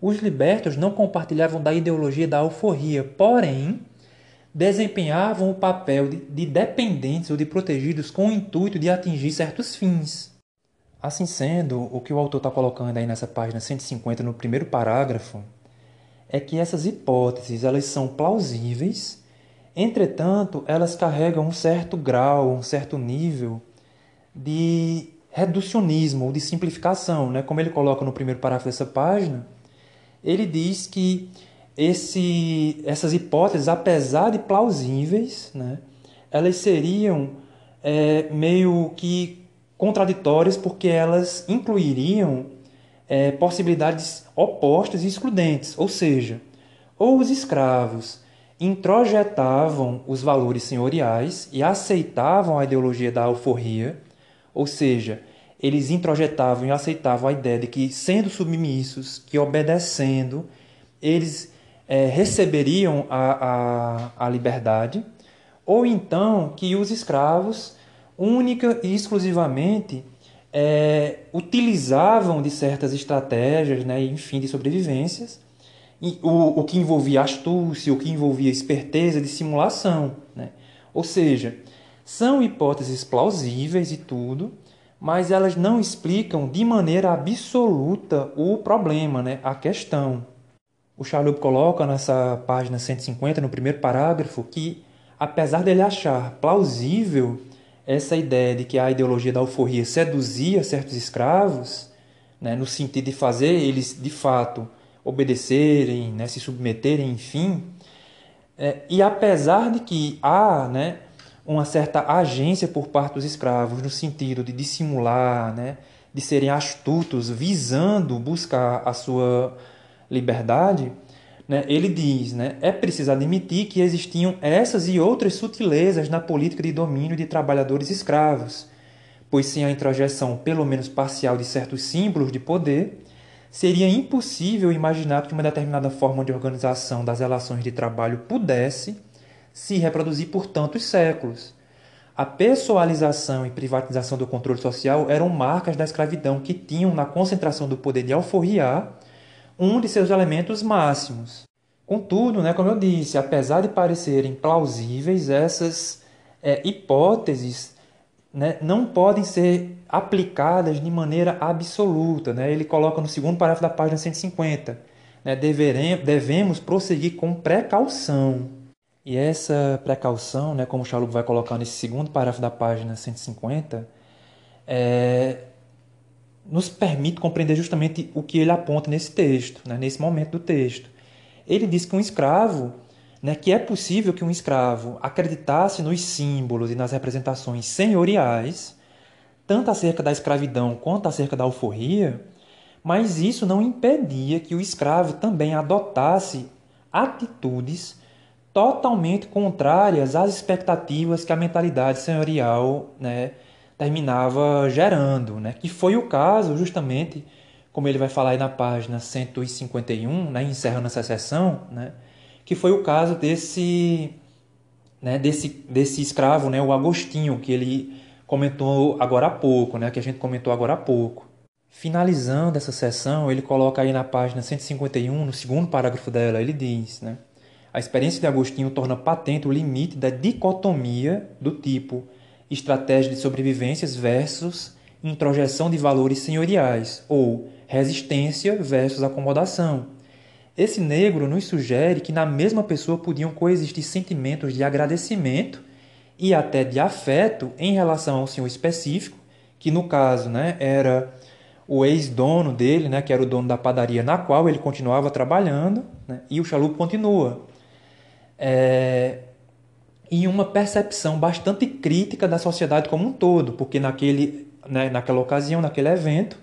os libertos não compartilhavam da ideologia da alforria, porém, desempenhavam o papel de, de dependentes ou de protegidos com o intuito de atingir certos fins. Assim sendo, o que o autor está colocando aí nessa página 150, no primeiro parágrafo, é que essas hipóteses elas são plausíveis, entretanto, elas carregam um certo grau, um certo nível de reducionismo ou de simplificação. Né? Como ele coloca no primeiro parágrafo dessa página, ele diz que esse, essas hipóteses, apesar de plausíveis, né, elas seriam é, meio que contraditórias porque elas incluiriam é, possibilidades opostas e excludentes, ou seja, ou os escravos introjetavam os valores senhoriais e aceitavam a ideologia da alforria, ou seja, eles introjetavam e aceitavam a ideia de que, sendo submissos, que obedecendo, eles é, receberiam a, a, a liberdade, ou então que os escravos, única e exclusivamente, é, utilizavam de certas estratégias, né, enfim, de sobrevivências, o, o que envolvia astúcia, o que envolvia esperteza, dissimulação. Né? Ou seja, são hipóteses plausíveis e tudo, mas elas não explicam de maneira absoluta o problema, né? a questão. O Charlotte coloca nessa página 150, no primeiro parágrafo, que apesar dele achar plausível essa ideia de que a ideologia da alforria seduzia certos escravos, né, no sentido de fazer eles de fato obedecerem, né, se submeterem, enfim, é, e apesar de que há né, uma certa agência por parte dos escravos no sentido de dissimular, né, de serem astutos, visando buscar a sua liberdade, né, ele diz, né, é preciso admitir que existiam essas e outras sutilezas na política de domínio de trabalhadores escravos, pois sem a introjeção, pelo menos parcial, de certos símbolos de poder, seria impossível imaginar que uma determinada forma de organização das relações de trabalho pudesse se reproduzir por tantos séculos. A pessoalização e privatização do controle social eram marcas da escravidão que tinham na concentração do poder de alforriar um de seus elementos máximos. Contudo, né, como eu disse, apesar de parecerem plausíveis, essas é, hipóteses né, não podem ser aplicadas de maneira absoluta. Né? Ele coloca no segundo parágrafo da página 150. Né, deveremos, devemos prosseguir com precaução. E essa precaução, né, como o Chalup vai colocar nesse segundo parágrafo da página 150, é, nos permite compreender justamente o que ele aponta nesse texto, né, nesse momento do texto. Ele diz que um escravo, né, que é possível que um escravo acreditasse nos símbolos e nas representações senhoriais, tanto acerca da escravidão quanto acerca da alforria, mas isso não impedia que o escravo também adotasse atitudes totalmente contrárias às expectativas que a mentalidade senhorial né, terminava gerando, né? que foi o caso justamente, como ele vai falar aí na página 151, né? encerrando essa sessão, né? que foi o caso desse, né? desse, desse escravo, né? o Agostinho, que ele comentou agora há pouco, né? que a gente comentou agora há pouco. Finalizando essa sessão, ele coloca aí na página 151, no segundo parágrafo dela, ele diz, né? A experiência de Agostinho torna patente o limite da dicotomia do tipo estratégia de sobrevivências versus introjeção de valores senhoriais, ou resistência versus acomodação. Esse negro nos sugere que na mesma pessoa podiam coexistir sentimentos de agradecimento e até de afeto em relação ao senhor específico, que no caso né, era o ex-dono dele, né, que era o dono da padaria na qual ele continuava trabalhando, né, e o chalupo continua. É, e uma percepção bastante crítica da sociedade como um todo, porque naquele, né, naquela ocasião, naquele evento,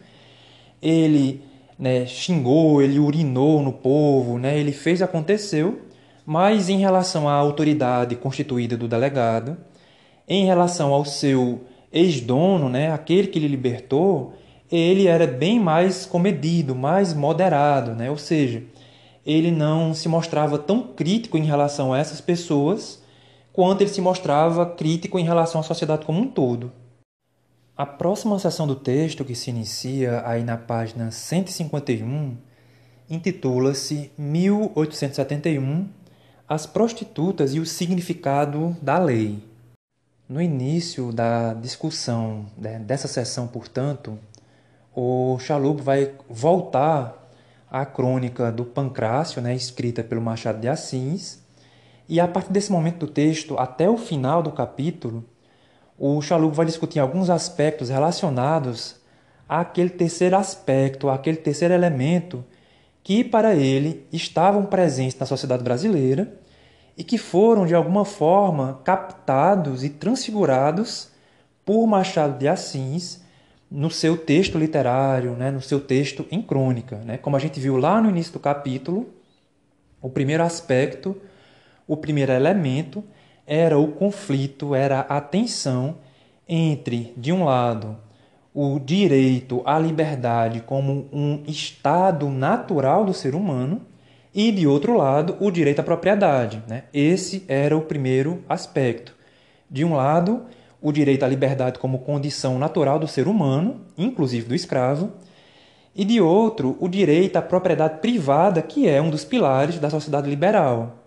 ele né, xingou, ele urinou no povo, né, ele fez aconteceu, mas em relação à autoridade constituída do delegado, em relação ao seu ex-dono, né, aquele que lhe libertou, ele era bem mais comedido, mais moderado, né? ou seja, ele não se mostrava tão crítico em relação a essas pessoas quanto ele se mostrava crítico em relação à sociedade como um todo. A próxima seção do texto, que se inicia aí na página 151, intitula-se 1871 As prostitutas e o significado da lei. No início da discussão né, dessa sessão, portanto, o Chalup vai voltar à crônica do Pancrácio, né, escrita pelo Machado de Assis, e a partir desse momento do texto, até o final do capítulo, o Chalup vai discutir alguns aspectos relacionados àquele terceiro aspecto, àquele terceiro elemento que para ele estavam presentes na sociedade brasileira e que foram de alguma forma captados e transfigurados por Machado de Assis no seu texto literário, né, no seu texto em crônica. Né? Como a gente viu lá no início do capítulo, o primeiro aspecto o primeiro elemento era o conflito, era a tensão entre, de um lado, o direito à liberdade como um estado natural do ser humano e, de outro lado, o direito à propriedade. Né? Esse era o primeiro aspecto. De um lado, o direito à liberdade como condição natural do ser humano, inclusive do escravo, e de outro, o direito à propriedade privada, que é um dos pilares da sociedade liberal.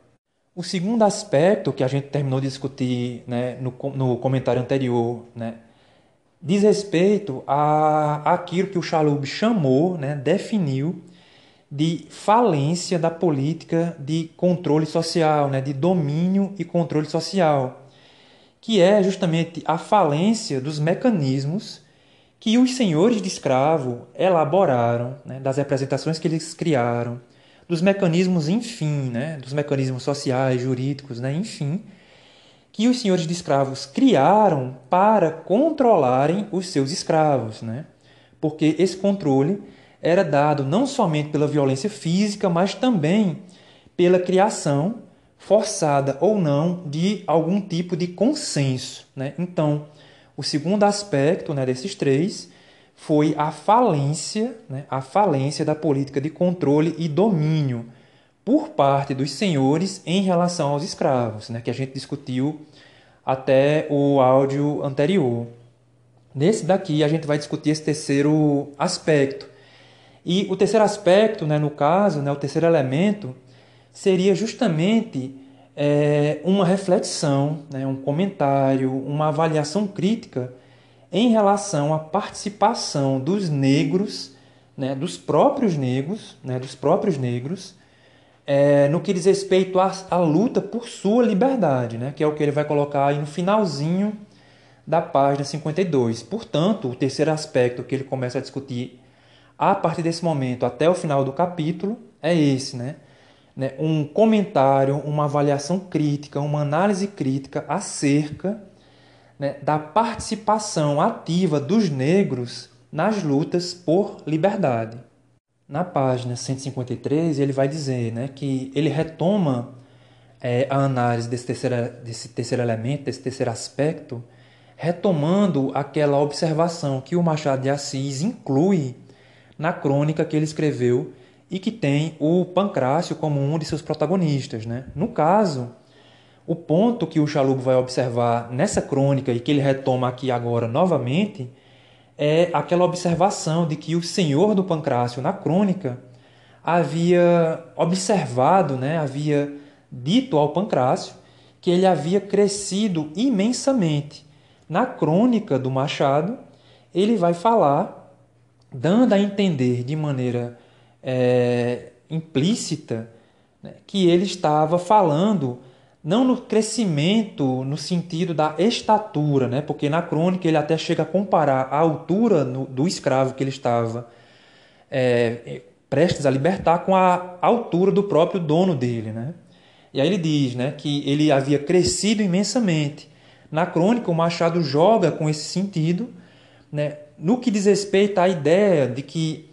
O segundo aspecto que a gente terminou de discutir né, no, no comentário anterior né, diz respeito a aquilo que o Chalub chamou, né, definiu de falência da política de controle social, né, de domínio e controle social, que é justamente a falência dos mecanismos que os senhores de escravo elaboraram, né, das representações que eles criaram, dos mecanismos, enfim, né, dos mecanismos sociais, jurídicos, né, enfim, que os senhores de escravos criaram para controlarem os seus escravos, né? Porque esse controle era dado não somente pela violência física, mas também pela criação forçada ou não de algum tipo de consenso, né? Então, o segundo aspecto, né, desses três foi a falência, né, a falência da política de controle e domínio por parte dos senhores em relação aos escravos, né, que a gente discutiu até o áudio anterior. Nesse daqui a gente vai discutir esse terceiro aspecto. E o terceiro aspecto, né, no caso, né, o terceiro elemento, seria justamente é, uma reflexão, né, um comentário, uma avaliação crítica em relação à participação dos negros, né, dos próprios negros, né, dos próprios negros, é, no que diz respeito à, à, luta por sua liberdade, né, que é o que ele vai colocar aí no finalzinho da página 52. Portanto, o terceiro aspecto que ele começa a discutir a partir desse momento até o final do capítulo é esse, né? Né? Um comentário, uma avaliação crítica, uma análise crítica acerca né, da participação ativa dos negros nas lutas por liberdade. Na página 153, ele vai dizer né, que ele retoma é, a análise desse terceiro, desse terceiro elemento, desse terceiro aspecto, retomando aquela observação que o Machado de Assis inclui na crônica que ele escreveu e que tem o Pancrácio como um de seus protagonistas. Né? No caso, o ponto que o Chalubo vai observar nessa crônica e que ele retoma aqui agora novamente é aquela observação de que o senhor do Pancrácio, na crônica, havia observado, né, havia dito ao Pancrácio que ele havia crescido imensamente. Na crônica do Machado, ele vai falar, dando a entender de maneira é, implícita, né, que ele estava falando não no crescimento no sentido da estatura, né? porque na crônica ele até chega a comparar a altura no, do escravo que ele estava é, prestes a libertar com a altura do próprio dono dele. Né? E aí ele diz né, que ele havia crescido imensamente. Na crônica, o Machado joga com esse sentido, né, no que diz respeito à ideia de que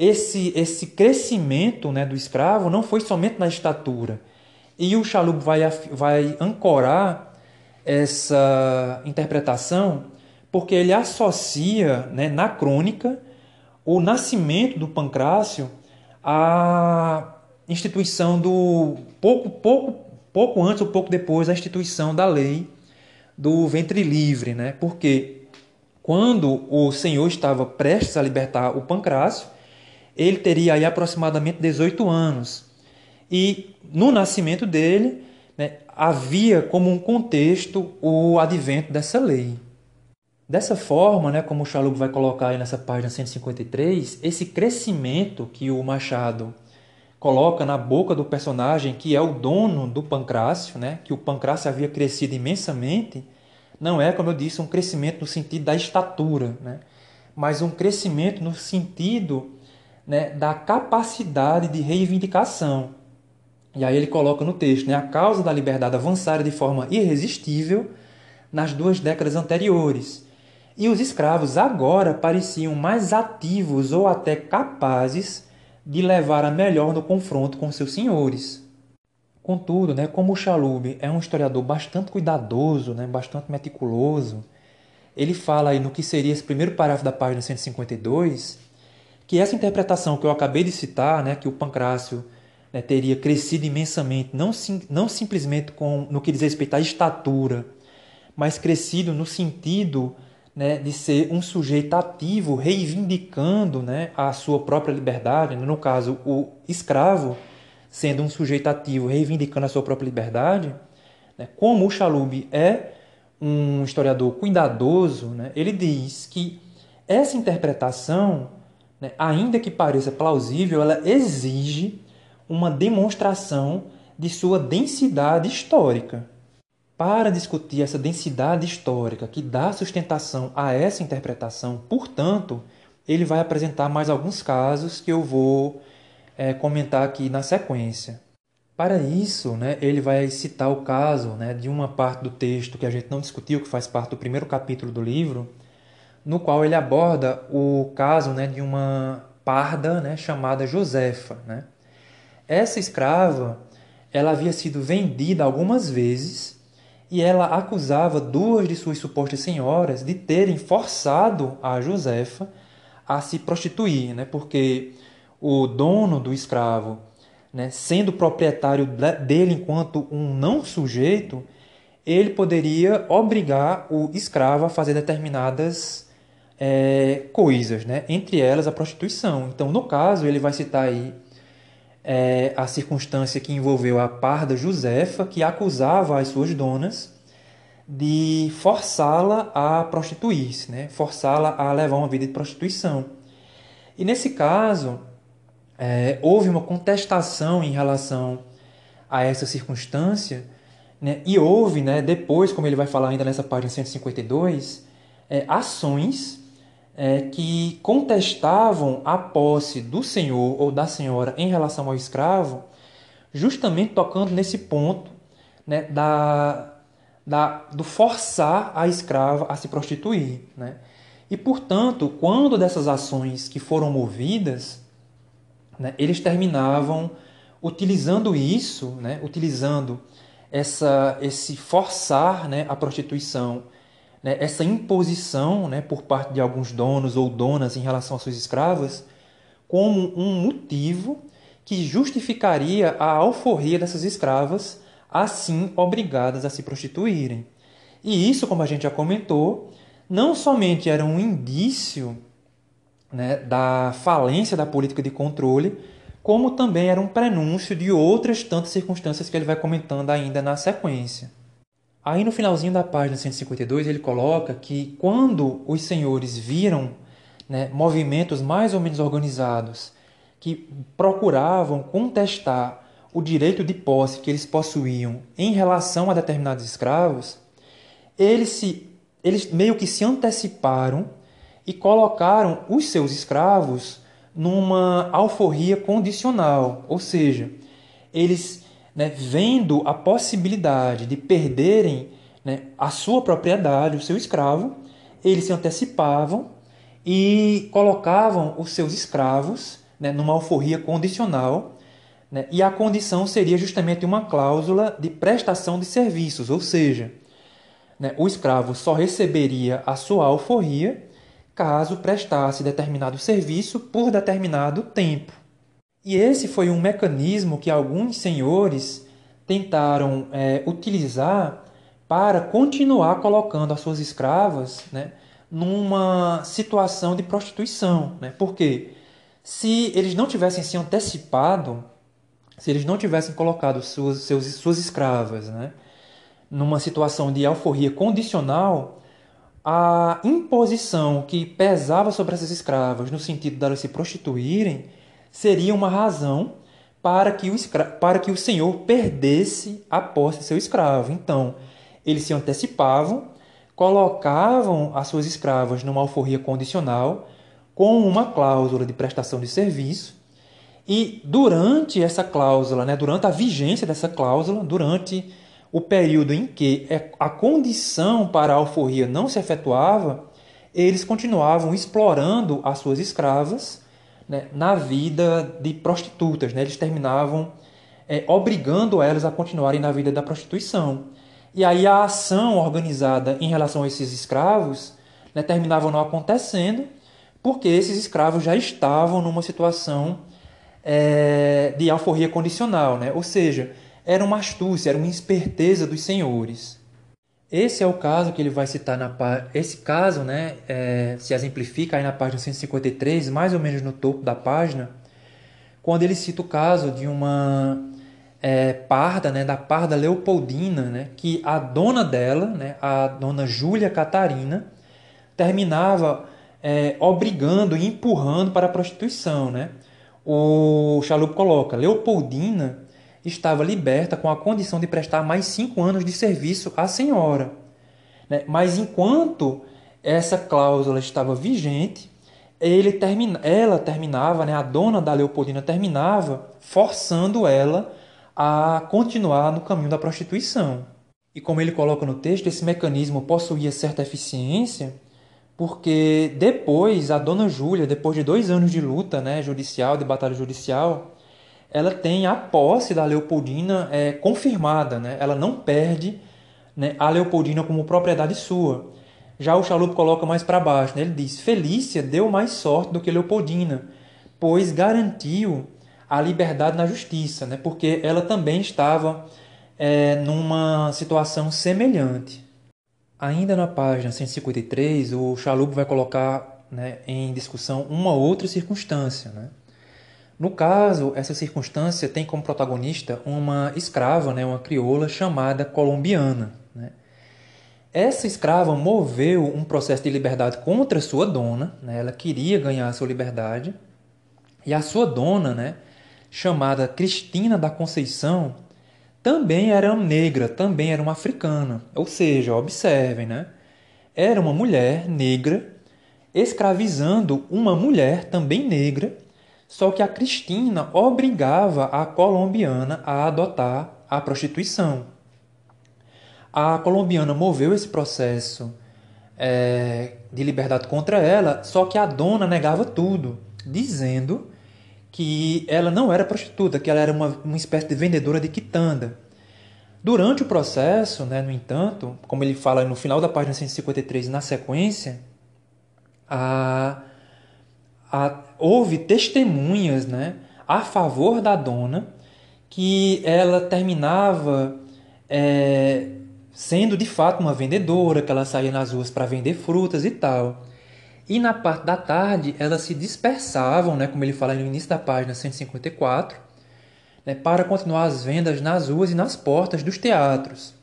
esse, esse crescimento né, do escravo não foi somente na estatura, e o Chalub vai, vai ancorar essa interpretação porque ele associa né, na crônica o nascimento do Pancrácio à instituição do pouco pouco pouco antes ou pouco depois da instituição da lei do ventre livre, né? Porque quando o Senhor estava prestes a libertar o Pancrácio, ele teria aí aproximadamente 18 anos. E no nascimento dele, né, havia como um contexto o advento dessa lei. Dessa forma, né, como o Chalub vai colocar aí nessa página 153, esse crescimento que o Machado coloca na boca do personagem que é o dono do Pancrácio, né, que o Pancrácio havia crescido imensamente, não é, como eu disse, um crescimento no sentido da estatura, né, mas um crescimento no sentido né, da capacidade de reivindicação. E aí ele coloca no texto, né, a causa da liberdade avançara de forma irresistível nas duas décadas anteriores. E os escravos agora pareciam mais ativos ou até capazes de levar a melhor no confronto com seus senhores. Contudo, né, como o Chalub é um historiador bastante cuidadoso, né, bastante meticuloso, ele fala aí no que seria esse primeiro parágrafo da página 152, que essa interpretação que eu acabei de citar, né, que o Pancrácio né, teria crescido imensamente, não, sim, não simplesmente com, no que diz respeito à estatura, mas crescido no sentido né, de ser um sujeito ativo, reivindicando né, a sua própria liberdade, no caso, o escravo sendo um sujeito ativo, reivindicando a sua própria liberdade, né, como o Chalub é um historiador cuidadoso, né, ele diz que essa interpretação, né, ainda que pareça plausível, ela exige uma demonstração de sua densidade histórica. Para discutir essa densidade histórica que dá sustentação a essa interpretação, portanto, ele vai apresentar mais alguns casos que eu vou é, comentar aqui na sequência. Para isso, né, ele vai citar o caso né, de uma parte do texto que a gente não discutiu, que faz parte do primeiro capítulo do livro, no qual ele aborda o caso né, de uma parda né, chamada Josefa. Né? Essa escrava ela havia sido vendida algumas vezes e ela acusava duas de suas supostas senhoras de terem forçado a Josefa a se prostituir, né? porque o dono do escravo, né, sendo proprietário dele enquanto um não sujeito, ele poderia obrigar o escravo a fazer determinadas é, coisas, né? entre elas a prostituição. Então, no caso, ele vai citar aí é, a circunstância que envolveu a parda Josefa, que acusava as suas donas de forçá-la a prostituir-se, né? forçá-la a levar uma vida de prostituição. E nesse caso, é, houve uma contestação em relação a essa circunstância, né? e houve, né, depois, como ele vai falar ainda nessa página 152, é, ações é, que contestavam a posse do senhor ou da senhora em relação ao escravo, justamente tocando nesse ponto né, da, da, do forçar a escrava a se prostituir. Né? E, portanto, quando dessas ações que foram movidas, né, eles terminavam utilizando isso, né, utilizando essa, esse forçar né, a prostituição né, essa imposição né, por parte de alguns donos ou donas em relação às suas escravas como um motivo que justificaria a alforria dessas escravas, assim obrigadas a se prostituírem. E isso, como a gente já comentou, não somente era um indício né, da falência da política de controle, como também era um prenúncio de outras tantas circunstâncias que ele vai comentando ainda na sequência. Aí no finalzinho da página 152 ele coloca que quando os senhores viram né, movimentos mais ou menos organizados que procuravam contestar o direito de posse que eles possuíam em relação a determinados escravos, eles, se, eles meio que se anteciparam e colocaram os seus escravos numa alforria condicional, ou seja, eles né, vendo a possibilidade de perderem né, a sua propriedade, o seu escravo, eles se antecipavam e colocavam os seus escravos né, numa alforria condicional, né, e a condição seria justamente uma cláusula de prestação de serviços, ou seja, né, o escravo só receberia a sua alforria caso prestasse determinado serviço por determinado tempo. E esse foi um mecanismo que alguns senhores tentaram é, utilizar para continuar colocando as suas escravas né, numa situação de prostituição. Né? Porque se eles não tivessem se antecipado, se eles não tivessem colocado suas, seus, suas escravas né, numa situação de alforria condicional, a imposição que pesava sobre essas escravas no sentido de elas se prostituírem seria uma razão para que o, para que o senhor perdesse a posse de seu escravo. Então, eles se antecipavam, colocavam as suas escravas numa alforria condicional com uma cláusula de prestação de serviço e durante essa cláusula, né, durante a vigência dessa cláusula, durante o período em que é, a condição para a alforria não se efetuava, eles continuavam explorando as suas escravas né, na vida de prostitutas. Né? Eles terminavam é, obrigando elas a continuarem na vida da prostituição. E aí a ação organizada em relação a esses escravos né, terminavam não acontecendo porque esses escravos já estavam numa situação é, de alforria condicional, né? ou seja, era uma astúcia, era uma esperteza dos senhores. Esse é o caso que ele vai citar na esse caso, né, é, se exemplifica aí na página 153, mais ou menos no topo da página, quando ele cita o caso de uma é, parda, né, da parda Leopoldina, né, que a dona dela, né, a dona Júlia Catarina, terminava é, obrigando e empurrando para a prostituição. Né? O Chalup coloca: Leopoldina estava liberta com a condição de prestar mais cinco anos de serviço à senhora. Né? Mas enquanto essa cláusula estava vigente, ele termina, ela terminava, né, a dona da Leopoldina terminava forçando ela a continuar no caminho da prostituição. E como ele coloca no texto, esse mecanismo possuía certa eficiência porque depois a dona Júlia, depois de dois anos de luta né, judicial, de batalha judicial, ela tem a posse da Leopoldina é, confirmada. Né? Ela não perde né, a Leopoldina como propriedade sua. Já o Chalup coloca mais para baixo. Né? Ele diz: Felícia deu mais sorte do que Leopoldina, pois garantiu a liberdade na justiça, né? porque ela também estava é, numa situação semelhante. Ainda na página 153, o Chalup vai colocar né, em discussão uma outra circunstância. Né? No caso, essa circunstância tem como protagonista uma escrava, né, uma crioula chamada colombiana. Né? Essa escrava moveu um processo de liberdade contra sua dona, né? ela queria ganhar sua liberdade, e a sua dona, né, chamada Cristina da Conceição, também era negra, também era uma africana. Ou seja, observem, né? Era uma mulher negra escravizando uma mulher também negra, só que a Cristina obrigava a colombiana a adotar a prostituição. A colombiana moveu esse processo é, de liberdade contra ela, só que a dona negava tudo, dizendo que ela não era prostituta, que ela era uma, uma espécie de vendedora de quitanda. Durante o processo, né, no entanto, como ele fala no final da página 153 na sequência, a, a, houve testemunhas né, a favor da dona que ela terminava é, sendo de fato uma vendedora, que ela saía nas ruas para vender frutas e tal. E na parte da tarde elas se dispersavam, né, como ele fala no início da página 154, né, para continuar as vendas nas ruas e nas portas dos teatros.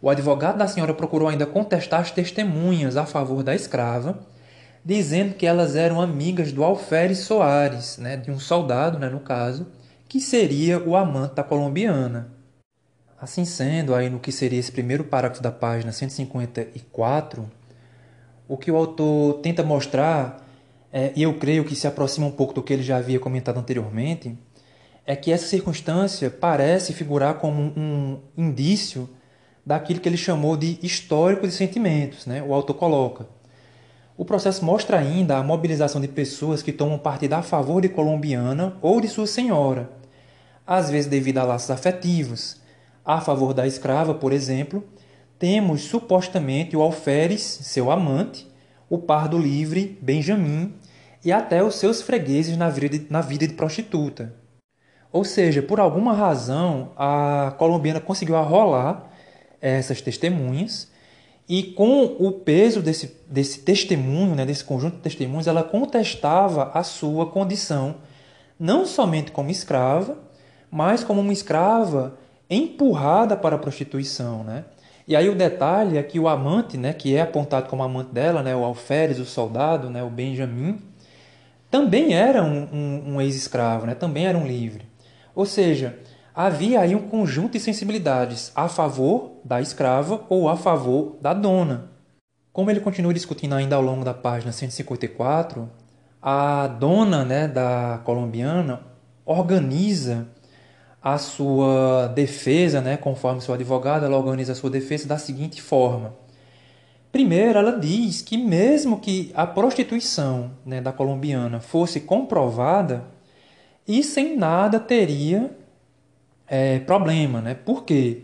O advogado da senhora procurou ainda contestar as testemunhas a favor da escrava, dizendo que elas eram amigas do Alferes Soares, né, de um soldado, né, no caso, que seria o amante da colombiana. Assim sendo, aí no que seria esse primeiro parágrafo da página 154, o que o autor tenta mostrar, é, e eu creio que se aproxima um pouco do que ele já havia comentado anteriormente, é que essa circunstância parece figurar como um indício daquilo que ele chamou de histórico de sentimentos, né? o autor coloca. O processo mostra ainda a mobilização de pessoas que tomam partida a favor de colombiana ou de sua senhora, às vezes devido a laços afetivos. A favor da escrava, por exemplo, temos supostamente o alferes, seu amante, o pardo livre, Benjamin, e até os seus fregueses na vida de, na vida de prostituta. Ou seja, por alguma razão, a colombiana conseguiu arrolar essas testemunhas e com o peso desse, desse testemunho, né, desse conjunto de testemunhos, ela contestava a sua condição, não somente como escrava, mas como uma escrava empurrada para a prostituição. Né? E aí o detalhe é que o amante, né, que é apontado como amante dela, né, o alferes, o soldado, né, o Benjamin, também era um, um, um ex-escravo, né, também era um livre. Ou seja, havia aí um conjunto de sensibilidades a favor da escrava ou a favor da dona. Como ele continua discutindo ainda ao longo da página 154, a dona né, da colombiana organiza a sua defesa, né, conforme seu advogado, ela organiza a sua defesa da seguinte forma. Primeiro, ela diz que mesmo que a prostituição né, da colombiana fosse comprovada, isso em nada teria é, problema. Né? Porque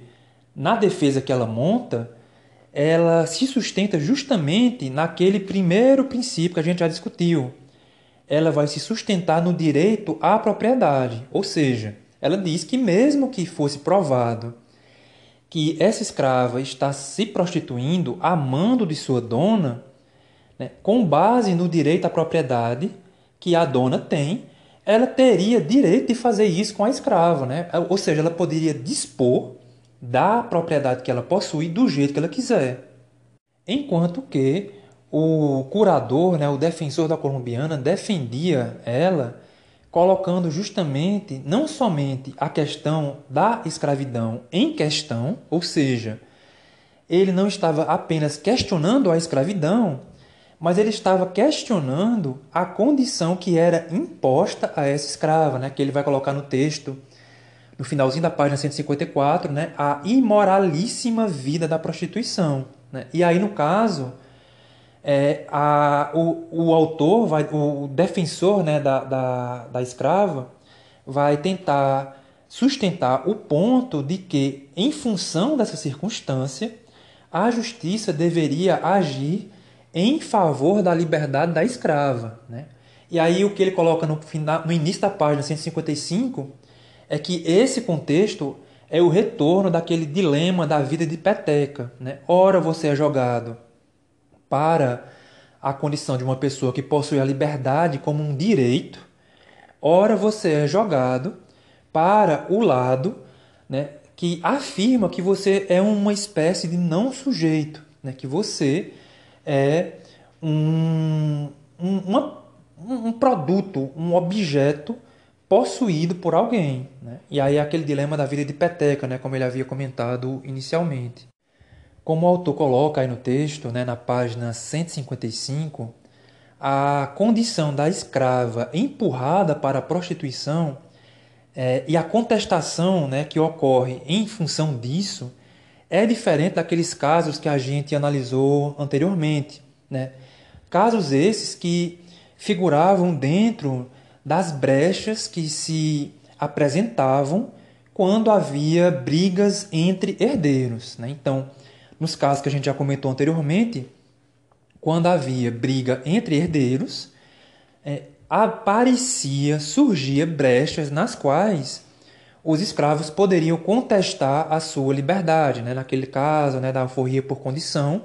na defesa que ela monta, ela se sustenta justamente naquele primeiro princípio que a gente já discutiu. Ela vai se sustentar no direito à propriedade, ou seja, ela diz que mesmo que fosse provado que essa escrava está se prostituindo a mando de sua dona, né, com base no direito à propriedade que a dona tem, ela teria direito de fazer isso com a escrava, né? Ou seja, ela poderia dispor da propriedade que ela possui do jeito que ela quiser. Enquanto que o curador, né, o defensor da colombiana, defendia ela colocando justamente não somente a questão da escravidão em questão, ou seja, ele não estava apenas questionando a escravidão, mas ele estava questionando a condição que era imposta a essa escrava, né? que ele vai colocar no texto, no finalzinho da página 154, né? a imoralíssima vida da prostituição. Né? E aí, no caso, é, a, o, o autor, vai, o defensor né, da, da, da escrava, vai tentar sustentar o ponto de que, em função dessa circunstância, a justiça deveria agir em favor da liberdade da escrava. Né? E aí o que ele coloca no, final, no início da página 155 é que esse contexto é o retorno daquele dilema da vida de peteca. Né? Ora você é jogado para a condição de uma pessoa que possui a liberdade como um direito, ora você é jogado para o lado né, que afirma que você é uma espécie de não sujeito, né, que você é um, um, uma, um produto, um objeto possuído por alguém. Né? E aí é aquele dilema da vida de peteca, né, como ele havia comentado inicialmente. Como o autor coloca aí no texto, né, na página 155, a condição da escrava empurrada para a prostituição é, e a contestação né, que ocorre em função disso é diferente daqueles casos que a gente analisou anteriormente. Né? Casos esses que figuravam dentro das brechas que se apresentavam quando havia brigas entre herdeiros. Né? Então, nos casos que a gente já comentou anteriormente, quando havia briga entre herdeiros, é, aparecia, surgia brechas nas quais os escravos poderiam contestar a sua liberdade, né? naquele caso né, da alforria por condição,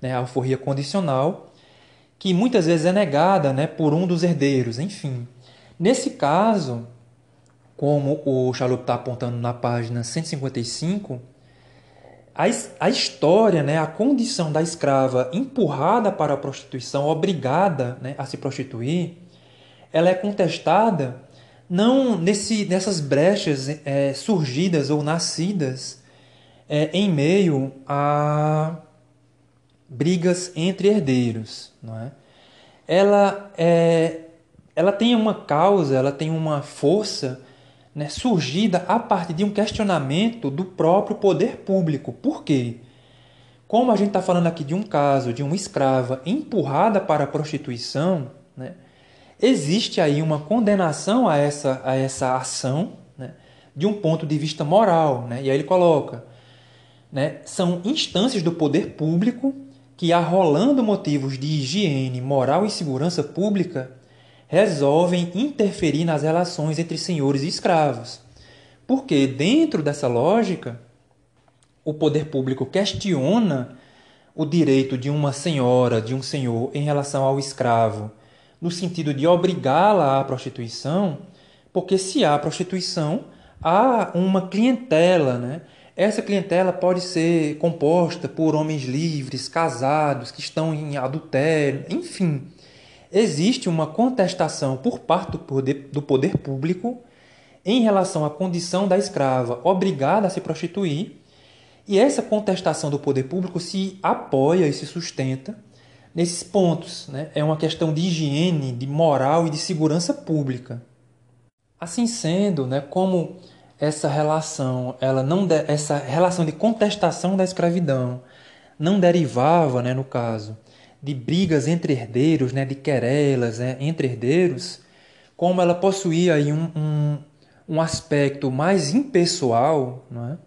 né, a alforria condicional, que muitas vezes é negada né, por um dos herdeiros, enfim. Nesse caso, como o Chalup está apontando na página 155, a, a história, né, a condição da escrava empurrada para a prostituição, obrigada né, a se prostituir, ela é contestada não nesse, nessas brechas é, surgidas ou nascidas é, em meio a brigas entre herdeiros, não é? Ela é, ela tem uma causa, ela tem uma força né, surgida a partir de um questionamento do próprio poder público. Por quê? Como a gente está falando aqui de um caso de uma escrava empurrada para a prostituição, né, existe aí uma condenação a essa, a essa ação né, de um ponto de vista moral. Né? E aí ele coloca: né, são instâncias do poder público que, arrolando motivos de higiene, moral e segurança pública, resolvem interferir nas relações entre senhores e escravos. Porque, dentro dessa lógica, o poder público questiona o direito de uma senhora, de um senhor, em relação ao escravo no sentido de obrigá-la à prostituição, porque se há prostituição, há uma clientela, né? Essa clientela pode ser composta por homens livres, casados, que estão em adultério, enfim. Existe uma contestação por parte do poder, do poder público em relação à condição da escrava obrigada a se prostituir, e essa contestação do poder público se apoia e se sustenta nesses pontos. Né? É uma questão de higiene, de moral e de segurança pública. Assim sendo, né, como essa relação, ela não de, essa relação de contestação da escravidão não derivava, né, no caso, de brigas entre herdeiros, né, de querelas né, entre herdeiros, como ela possuía aí um, um, um aspecto mais impessoal, não é?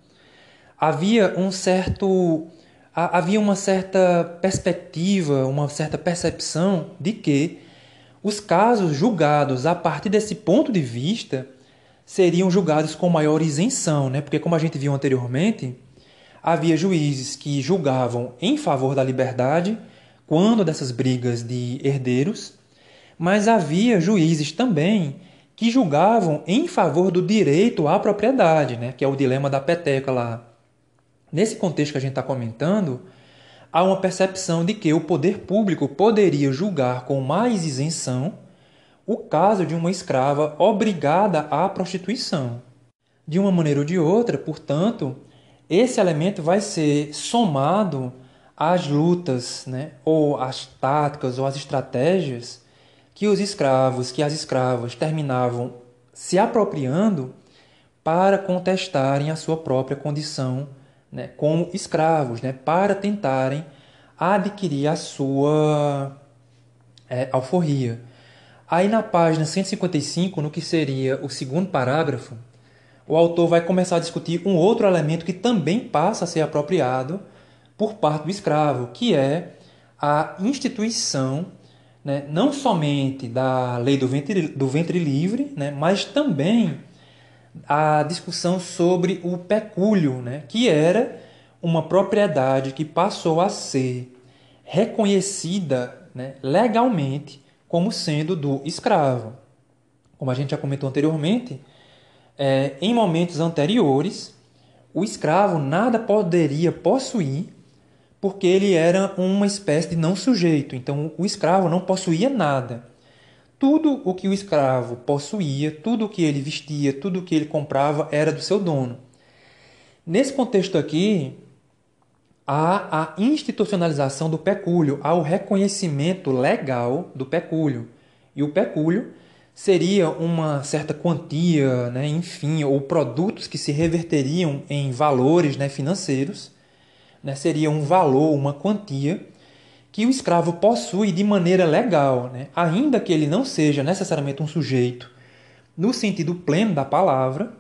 havia um certo havia uma certa perspectiva, uma certa percepção de que os casos julgados a partir desse ponto de vista seriam julgados com maior isenção, né? porque, como a gente viu anteriormente, havia juízes que julgavam em favor da liberdade quando dessas brigas de herdeiros, mas havia juízes também que julgavam em favor do direito à propriedade, né? que é o dilema da peteca lá. Nesse contexto que a gente está comentando, há uma percepção de que o poder público poderia julgar com mais isenção o caso de uma escrava obrigada à prostituição. De uma maneira ou de outra, portanto, esse elemento vai ser somado às lutas, né, ou às táticas ou às estratégias que os escravos, que as escravas terminavam se apropriando para contestarem a sua própria condição né, como escravos, né, para tentarem adquirir a sua é, alforria. Aí na página 155, no que seria o segundo parágrafo, o autor vai começar a discutir um outro elemento que também passa a ser apropriado por parte do escravo, que é a instituição né, não somente da lei do ventre, do ventre livre, né, mas também a discussão sobre o pecúlio, né, que era uma propriedade que passou a ser reconhecida né, legalmente como sendo do escravo. Como a gente já comentou anteriormente, é, em momentos anteriores, o escravo nada poderia possuir porque ele era uma espécie de não sujeito. Então, o escravo não possuía nada. Tudo o que o escravo possuía, tudo o que ele vestia, tudo o que ele comprava era do seu dono. Nesse contexto aqui, há a institucionalização do pecúlio, há o reconhecimento legal do pecúlio. E o pecúlio seria uma certa quantia, né, enfim, ou produtos que se reverteriam em valores né, financeiros né, seria um valor, uma quantia que o escravo possui de maneira legal, né, ainda que ele não seja necessariamente um sujeito no sentido pleno da palavra,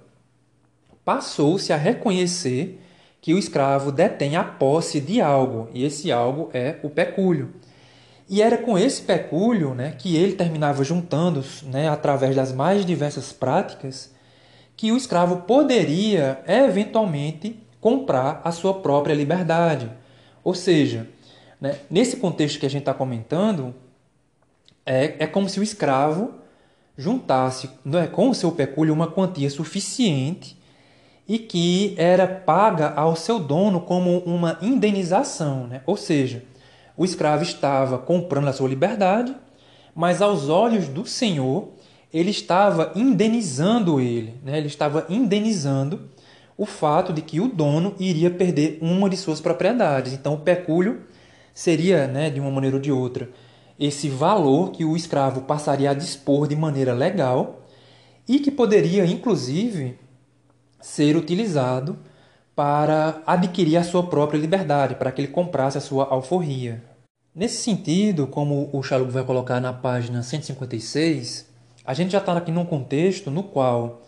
passou-se a reconhecer que o escravo detém a posse de algo, e esse algo é o pecúlio. E era com esse pecúlio né, que ele terminava juntando, né, através das mais diversas práticas, que o escravo poderia eventualmente comprar a sua própria liberdade. Ou seja, né, nesse contexto que a gente está comentando, é, é como se o escravo juntasse é, com o seu pecúlio uma quantia suficiente e que era paga ao seu dono como uma indenização. Né? Ou seja, o escravo estava comprando a sua liberdade, mas aos olhos do Senhor, ele estava indenizando ele, né? ele estava indenizando o fato de que o dono iria perder uma de suas propriedades. Então, o pecúlio seria, né, de uma maneira ou de outra, esse valor que o escravo passaria a dispor de maneira legal e que poderia, inclusive, ser utilizado para adquirir a sua própria liberdade, para que ele comprasse a sua alforria. Nesse sentido, como o Chalub vai colocar na página 156, a gente já está aqui num contexto no qual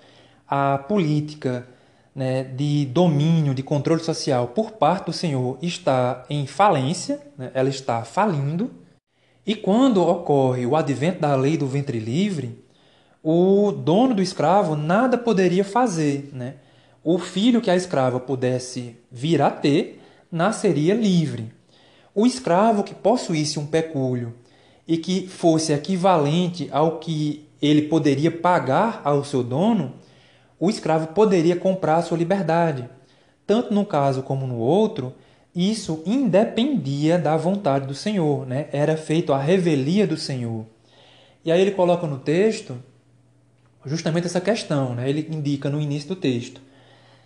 a política né, de domínio, de controle social por parte do Senhor está em falência, né, ela está falindo. E quando ocorre o advento da lei do ventre livre, o dono do escravo nada poderia fazer. Né? O filho que a escrava pudesse vir a ter nasceria livre. O escravo que possuísse um pecúlio e que fosse equivalente ao que ele poderia pagar ao seu dono, o escravo poderia comprar sua liberdade. Tanto num caso como no outro, isso independia da vontade do Senhor, né? era feito a revelia do Senhor. E aí ele coloca no texto justamente essa questão, né? ele indica no início do texto.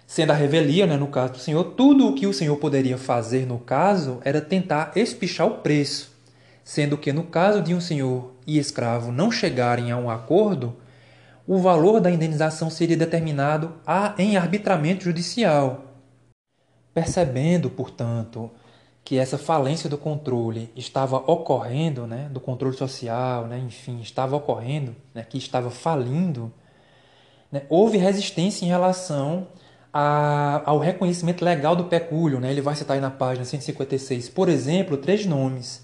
Sendo a revelia, né, no caso do Senhor, tudo o que o Senhor poderia fazer no caso era tentar espichar o preço, sendo que no caso de um senhor e escravo não chegarem a um acordo, o valor da indenização seria determinado em arbitramento judicial. Percebendo, portanto, que essa falência do controle estava ocorrendo, né, do controle social, né, enfim, estava ocorrendo, né, que estava falindo, né, houve resistência em relação a, ao reconhecimento legal do pecúlio. Né? Ele vai citar aí na página 156, por exemplo, três nomes: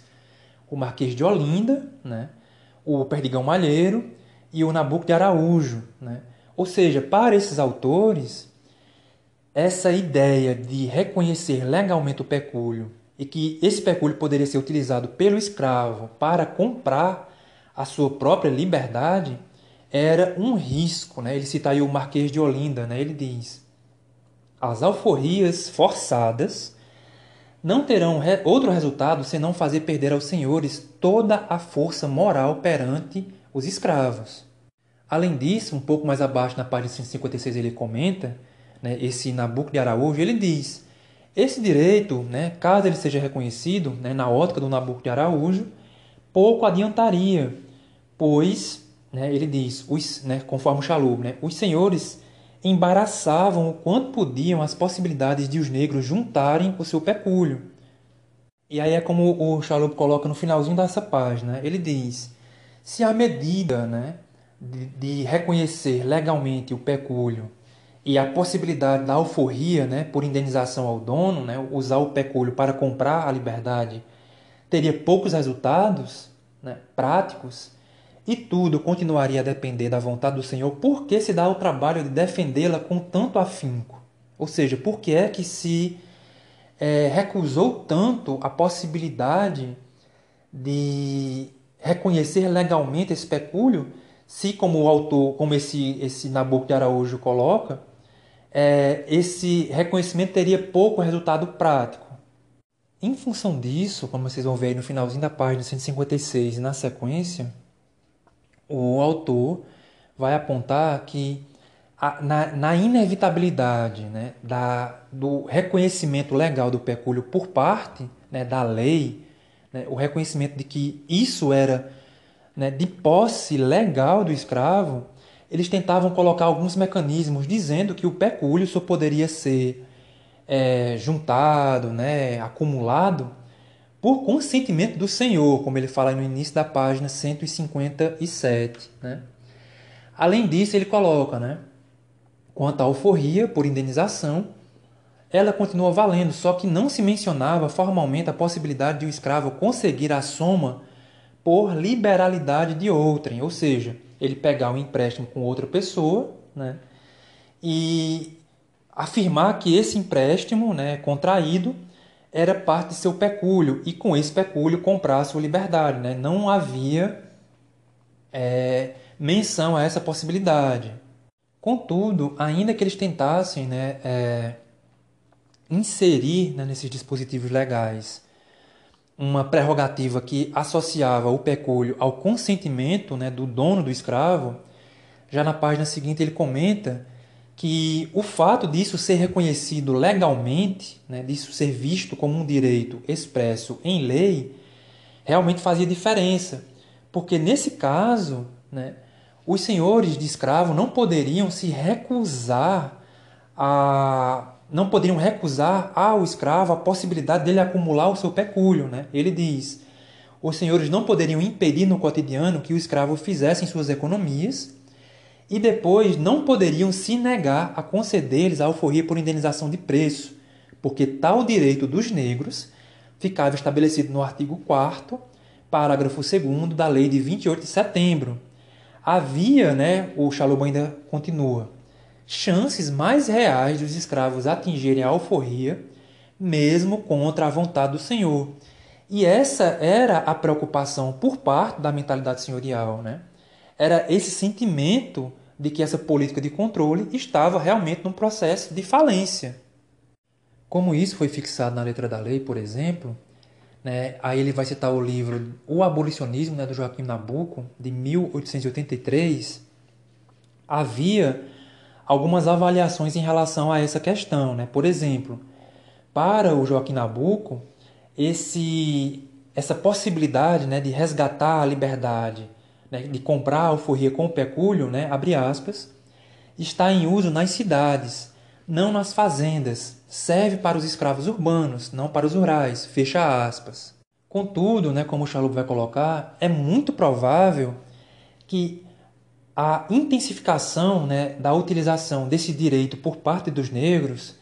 o Marquês de Olinda, né? o Perdigão Malheiro e o Nabuco de Araújo. Né? Ou seja, para esses autores, essa ideia de reconhecer legalmente o pecúlio e que esse pecúlio poderia ser utilizado pelo escravo para comprar a sua própria liberdade era um risco. Né? Ele cita aí o Marquês de Olinda, né? ele diz: as alforrias forçadas não terão outro resultado senão fazer perder aos senhores toda a força moral perante os escravos. Além disso, um pouco mais abaixo, na página 156, ele comenta, né, esse Nabucco de Araújo, ele diz: esse direito, né, caso ele seja reconhecido né, na ótica do Nabucco de Araújo, pouco adiantaria, pois, né, ele diz, os, né, conforme o Chalub, né, os senhores embaraçavam o quanto podiam as possibilidades de os negros juntarem o seu pecúlio. E aí é como o Chalub coloca no finalzinho dessa página, ele diz, se a medida né, de, de reconhecer legalmente o pecúlio e a possibilidade da alforria, né, por indenização ao dono, né, usar o pecúlio para comprar a liberdade, teria poucos resultados né, práticos e tudo continuaria a depender da vontade do Senhor, por que se dá o trabalho de defendê-la com tanto afinco? Ou seja, por que é que se é, recusou tanto a possibilidade de reconhecer legalmente esse pecúlio se, como o autor, como esse, esse Nabucco de Araújo coloca, é, esse reconhecimento teria pouco resultado prático. Em função disso, como vocês vão ver aí no finalzinho da página 156 e na sequência, o autor vai apontar que a, na, na, inevitabilidade né, da, do reconhecimento legal do pecúlio por parte né, da lei, né, o reconhecimento de que isso era né, de posse legal do escravo, eles tentavam colocar alguns mecanismos dizendo que o pecúlio só poderia ser é, juntado, né, acumulado, por consentimento do Senhor, como ele fala no início da página 157. Né? Além disso, ele coloca, né, quanto à alforria por indenização, ela continua valendo, só que não se mencionava formalmente a possibilidade de o escravo conseguir a soma por liberalidade de outrem, ou seja, ele pegar um empréstimo com outra pessoa né, e afirmar que esse empréstimo né, contraído era parte de seu pecúlio e com esse pecúlio comprar sua liberdade. Né? Não havia é, menção a essa possibilidade. Contudo, ainda que eles tentassem né, é, inserir né, nesses dispositivos legais uma prerrogativa que associava o pecúlio ao consentimento né, do dono do escravo, já na página seguinte ele comenta que o fato disso ser reconhecido legalmente, né, disso ser visto como um direito expresso em lei, realmente fazia diferença. Porque nesse caso, né, os senhores de escravo não poderiam se recusar a não poderiam recusar ao escravo a possibilidade dele acumular o seu pecúlio. Né? Ele diz: os senhores não poderiam impedir no cotidiano que o escravo fizesse suas economias e depois não poderiam se negar a conceder-lhes a alforria por indenização de preço, porque tal direito dos negros ficava estabelecido no artigo 4 parágrafo 2 da lei de 28 de setembro. Havia, né, o Chalub ainda continua, chances mais reais dos escravos atingirem a alforria, mesmo contra a vontade do Senhor. E essa era a preocupação por parte da mentalidade senhorial. Né? Era esse sentimento de que essa política de controle estava realmente num processo de falência. Como isso foi fixado na letra da lei, por exemplo, né, aí ele vai citar o livro O Abolicionismo, né, do Joaquim Nabuco, de 1883, havia algumas avaliações em relação a essa questão. Né? Por exemplo, para o Joaquim Nabuco, esse, essa possibilidade né, de resgatar a liberdade, né, de comprar a alforria com o pecúlio, né, abre aspas, está em uso nas cidades, não nas fazendas. Serve para os escravos urbanos, não para os rurais. Fecha aspas. Contudo, né, como o Chalub vai colocar, é muito provável que a intensificação né, da utilização desse direito por parte dos negros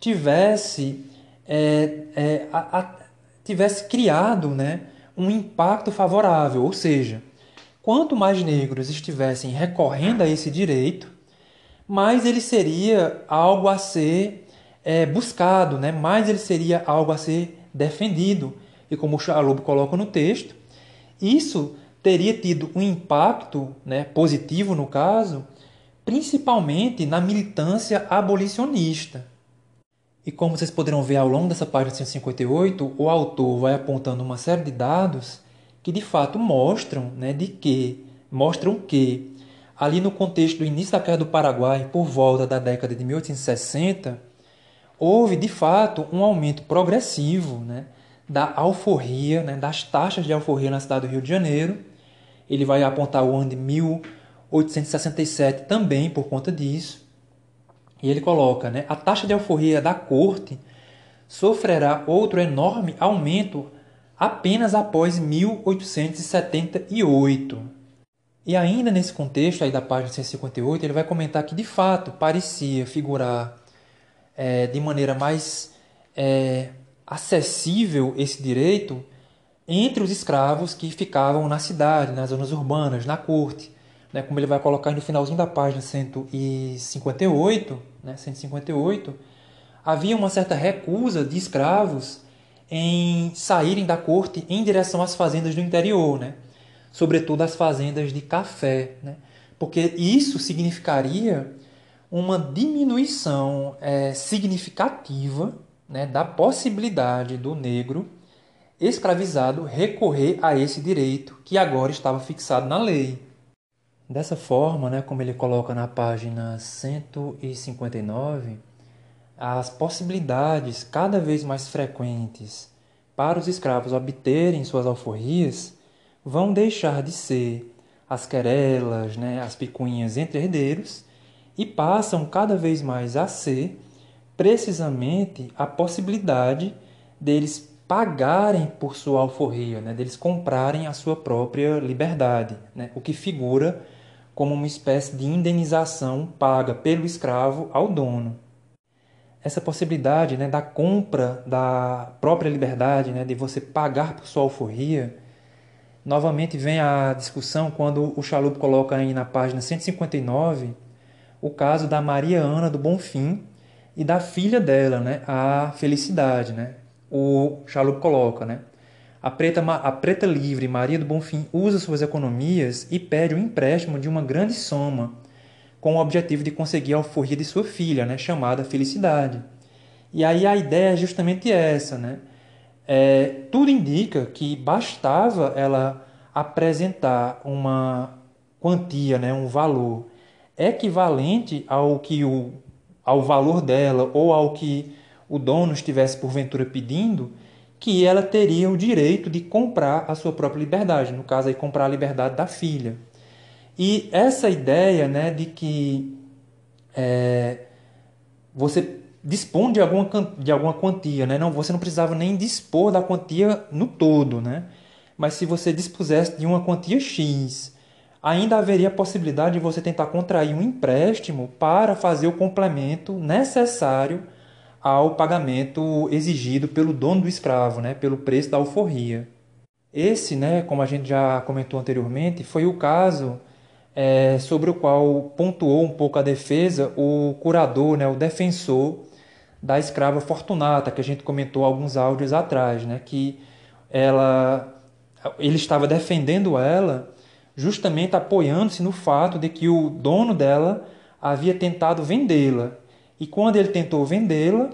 tivesse, é, é, a, a, tivesse criado né, um impacto favorável, ou seja, quanto mais negros estivessem recorrendo a esse direito, mais ele seria algo a ser é, buscado, né? mais ele seria algo a ser defendido. E como o Chalup coloca no texto, isso teria tido um impacto né, positivo, no caso, principalmente na militância abolicionista. E como vocês poderão ver ao longo dessa página 158, o autor vai apontando uma série de dados que de fato mostram né, de que mostram que ali no contexto do início da queda do Paraguai, por volta da década de 1860, houve de fato um aumento progressivo né, da alforria, né, das taxas de alforria na cidade do Rio de Janeiro. Ele vai apontar o ano de 1867 também por conta disso. E ele coloca, né, a taxa de alforria da corte sofrerá outro enorme aumento apenas após 1878. E ainda nesse contexto aí da página 158, ele vai comentar que de fato parecia figurar é, de maneira mais é, acessível esse direito entre os escravos que ficavam na cidade, nas zonas urbanas, na corte. Né, como ele vai colocar no finalzinho da página 158, né, 158, havia uma certa recusa de escravos em saírem da corte em direção às fazendas do interior, né? sobretudo as fazendas de café, né? porque isso significaria uma diminuição é, significativa né, da possibilidade do negro escravizado recorrer a esse direito que agora estava fixado na lei. Dessa forma, né, como ele coloca na página 159, as possibilidades cada vez mais frequentes para os escravos obterem suas alforrias vão deixar de ser as querelas, né, as picuinhas entre herdeiros e passam cada vez mais a ser precisamente a possibilidade deles pagarem por sua alforria, né, deles comprarem a sua própria liberdade, né, o que figura como uma espécie de indenização paga pelo escravo ao dono. Essa possibilidade né, da compra da própria liberdade, né, de você pagar por sua alforria, novamente vem a discussão quando o Chalup coloca aí na página 159 o caso da Maria Ana do Bonfim e da filha dela, né, a Felicidade, né? O Chalup coloca, né? A preta, a preta livre Maria do Bonfim usa suas economias e pede um empréstimo de uma grande soma com o objetivo de conseguir a alforria de sua filha, né, chamada Felicidade. E aí a ideia é justamente essa, né? É, tudo indica que bastava ela apresentar uma quantia, né, um valor equivalente ao que o ao valor dela ou ao que o dono estivesse porventura pedindo, que ela teria o direito de comprar a sua própria liberdade, no caso aí comprar a liberdade da filha. E essa ideia né, de que é, você dispõe de alguma, de alguma quantia, né? não, você não precisava nem dispor da quantia no todo, né? mas se você dispusesse de uma quantia X ainda haveria a possibilidade de você tentar contrair um empréstimo para fazer o complemento necessário ao pagamento exigido pelo dono do escravo, né, pelo preço da alforria. Esse, né, como a gente já comentou anteriormente, foi o caso é, sobre o qual pontuou um pouco a defesa o curador, né, o defensor da escrava Fortunata, que a gente comentou alguns áudios atrás, né, que ela, ele estava defendendo ela justamente apoiando-se no fato de que o dono dela havia tentado vendê-la. E quando ele tentou vendê-la,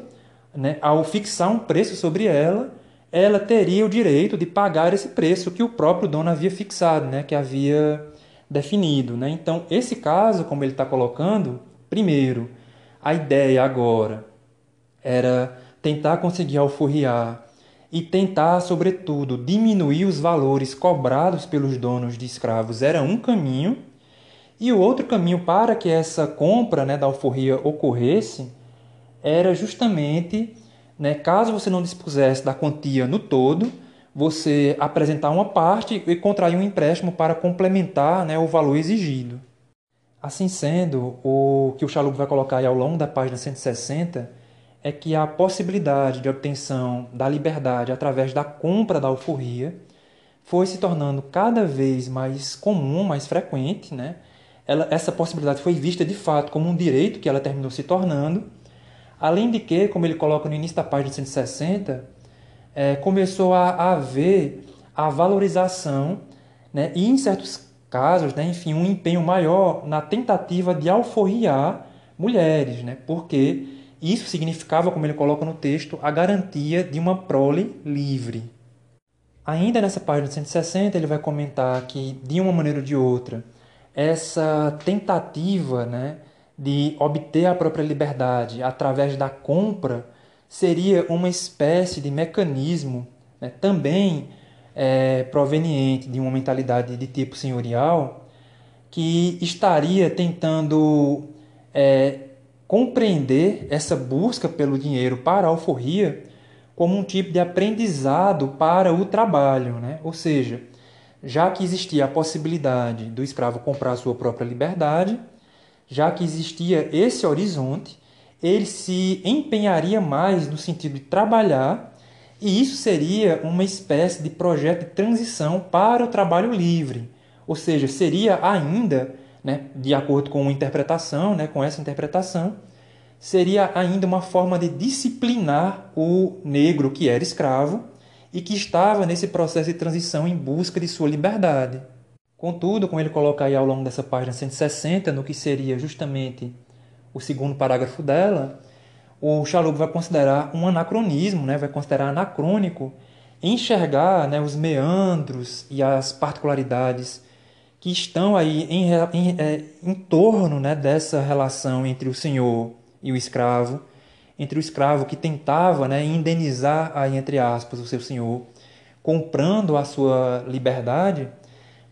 né, ao fixar um preço sobre ela, ela teria o direito de pagar esse preço que o próprio dono havia fixado, né, que havia definido. Né? Então, esse caso, como ele está colocando, primeiro, a ideia agora era tentar conseguir alforriar e tentar, sobretudo, diminuir os valores cobrados pelos donos de escravos era um caminho, e o outro caminho para que essa compra né, da alforria ocorresse era justamente, né, caso você não dispusesse da quantia no todo, você apresentar uma parte e contrair um empréstimo para complementar né, o valor exigido. Assim sendo, o que o Chalup vai colocar aí ao longo da página 160 é que a possibilidade de obtenção da liberdade através da compra da alforria foi se tornando cada vez mais comum, mais frequente, né? Ela, essa possibilidade foi vista de fato como um direito que ela terminou se tornando, além de que, como ele coloca no início da página 160, é, começou a haver a valorização né, e, em certos casos, né, enfim, um empenho maior na tentativa de alforriar mulheres, né, porque isso significava, como ele coloca no texto, a garantia de uma prole livre. Ainda nessa página 160, ele vai comentar que, de uma maneira ou de outra, essa tentativa né, de obter a própria liberdade através da compra seria uma espécie de mecanismo né, também é, proveniente de uma mentalidade de tipo senhorial que estaria tentando é, compreender essa busca pelo dinheiro para a alforria como um tipo de aprendizado para o trabalho, né? ou seja, já que existia a possibilidade do escravo comprar sua própria liberdade, já que existia esse horizonte, ele se empenharia mais no sentido de trabalhar, e isso seria uma espécie de projeto de transição para o trabalho livre. Ou seja, seria ainda, né, de acordo com a interpretação, né, com essa interpretação, seria ainda uma forma de disciplinar o negro que era escravo e que estava nesse processo de transição em busca de sua liberdade. Contudo, como ele coloca aí ao longo dessa página 160, no que seria justamente o segundo parágrafo dela, o Chalub vai considerar um anacronismo, né? vai considerar anacrônico enxergar né, os meandros e as particularidades que estão aí em, em, é, em torno né, dessa relação entre o senhor e o escravo, entre o escravo que tentava né, indenizar, aí, entre aspas, o seu senhor, comprando a sua liberdade,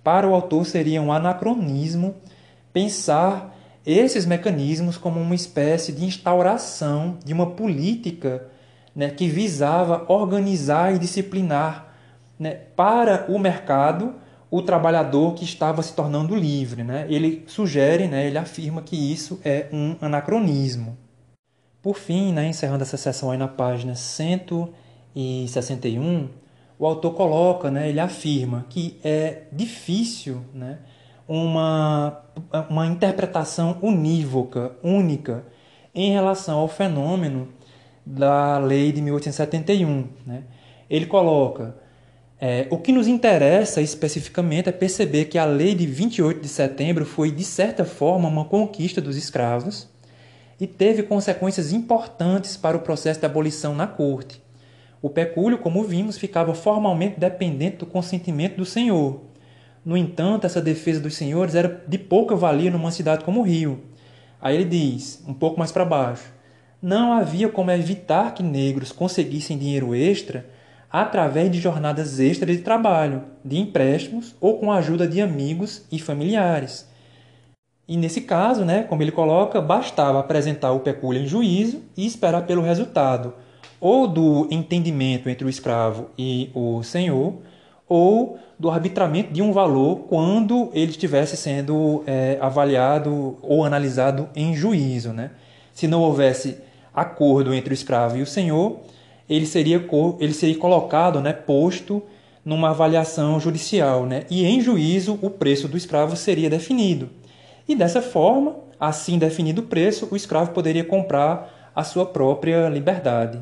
para o autor seria um anacronismo pensar esses mecanismos como uma espécie de instauração de uma política né, que visava organizar e disciplinar né, para o mercado o trabalhador que estava se tornando livre. Né? Ele sugere, né, ele afirma que isso é um anacronismo. Por fim, né, encerrando essa sessão aí na página 161, o autor coloca, né, ele afirma que é difícil né, uma, uma interpretação unívoca, única, em relação ao fenômeno da lei de 1871. Né? Ele coloca: é, o que nos interessa especificamente é perceber que a lei de 28 de setembro foi, de certa forma, uma conquista dos escravos e teve consequências importantes para o processo de abolição na corte. O pecúlio, como vimos, ficava formalmente dependente do consentimento do senhor. No entanto, essa defesa dos senhores era de pouca valia numa cidade como o Rio. Aí ele diz, um pouco mais para baixo: não havia como evitar que negros conseguissem dinheiro extra através de jornadas extras de trabalho, de empréstimos ou com a ajuda de amigos e familiares. E nesse caso, né, como ele coloca, bastava apresentar o pecúlio em juízo e esperar pelo resultado ou do entendimento entre o escravo e o senhor, ou do arbitramento de um valor quando ele estivesse sendo é, avaliado ou analisado em juízo. Né? Se não houvesse acordo entre o escravo e o senhor, ele seria, ele seria colocado, né, posto numa avaliação judicial. Né? E em juízo, o preço do escravo seria definido. E dessa forma, assim definido o preço, o escravo poderia comprar a sua própria liberdade.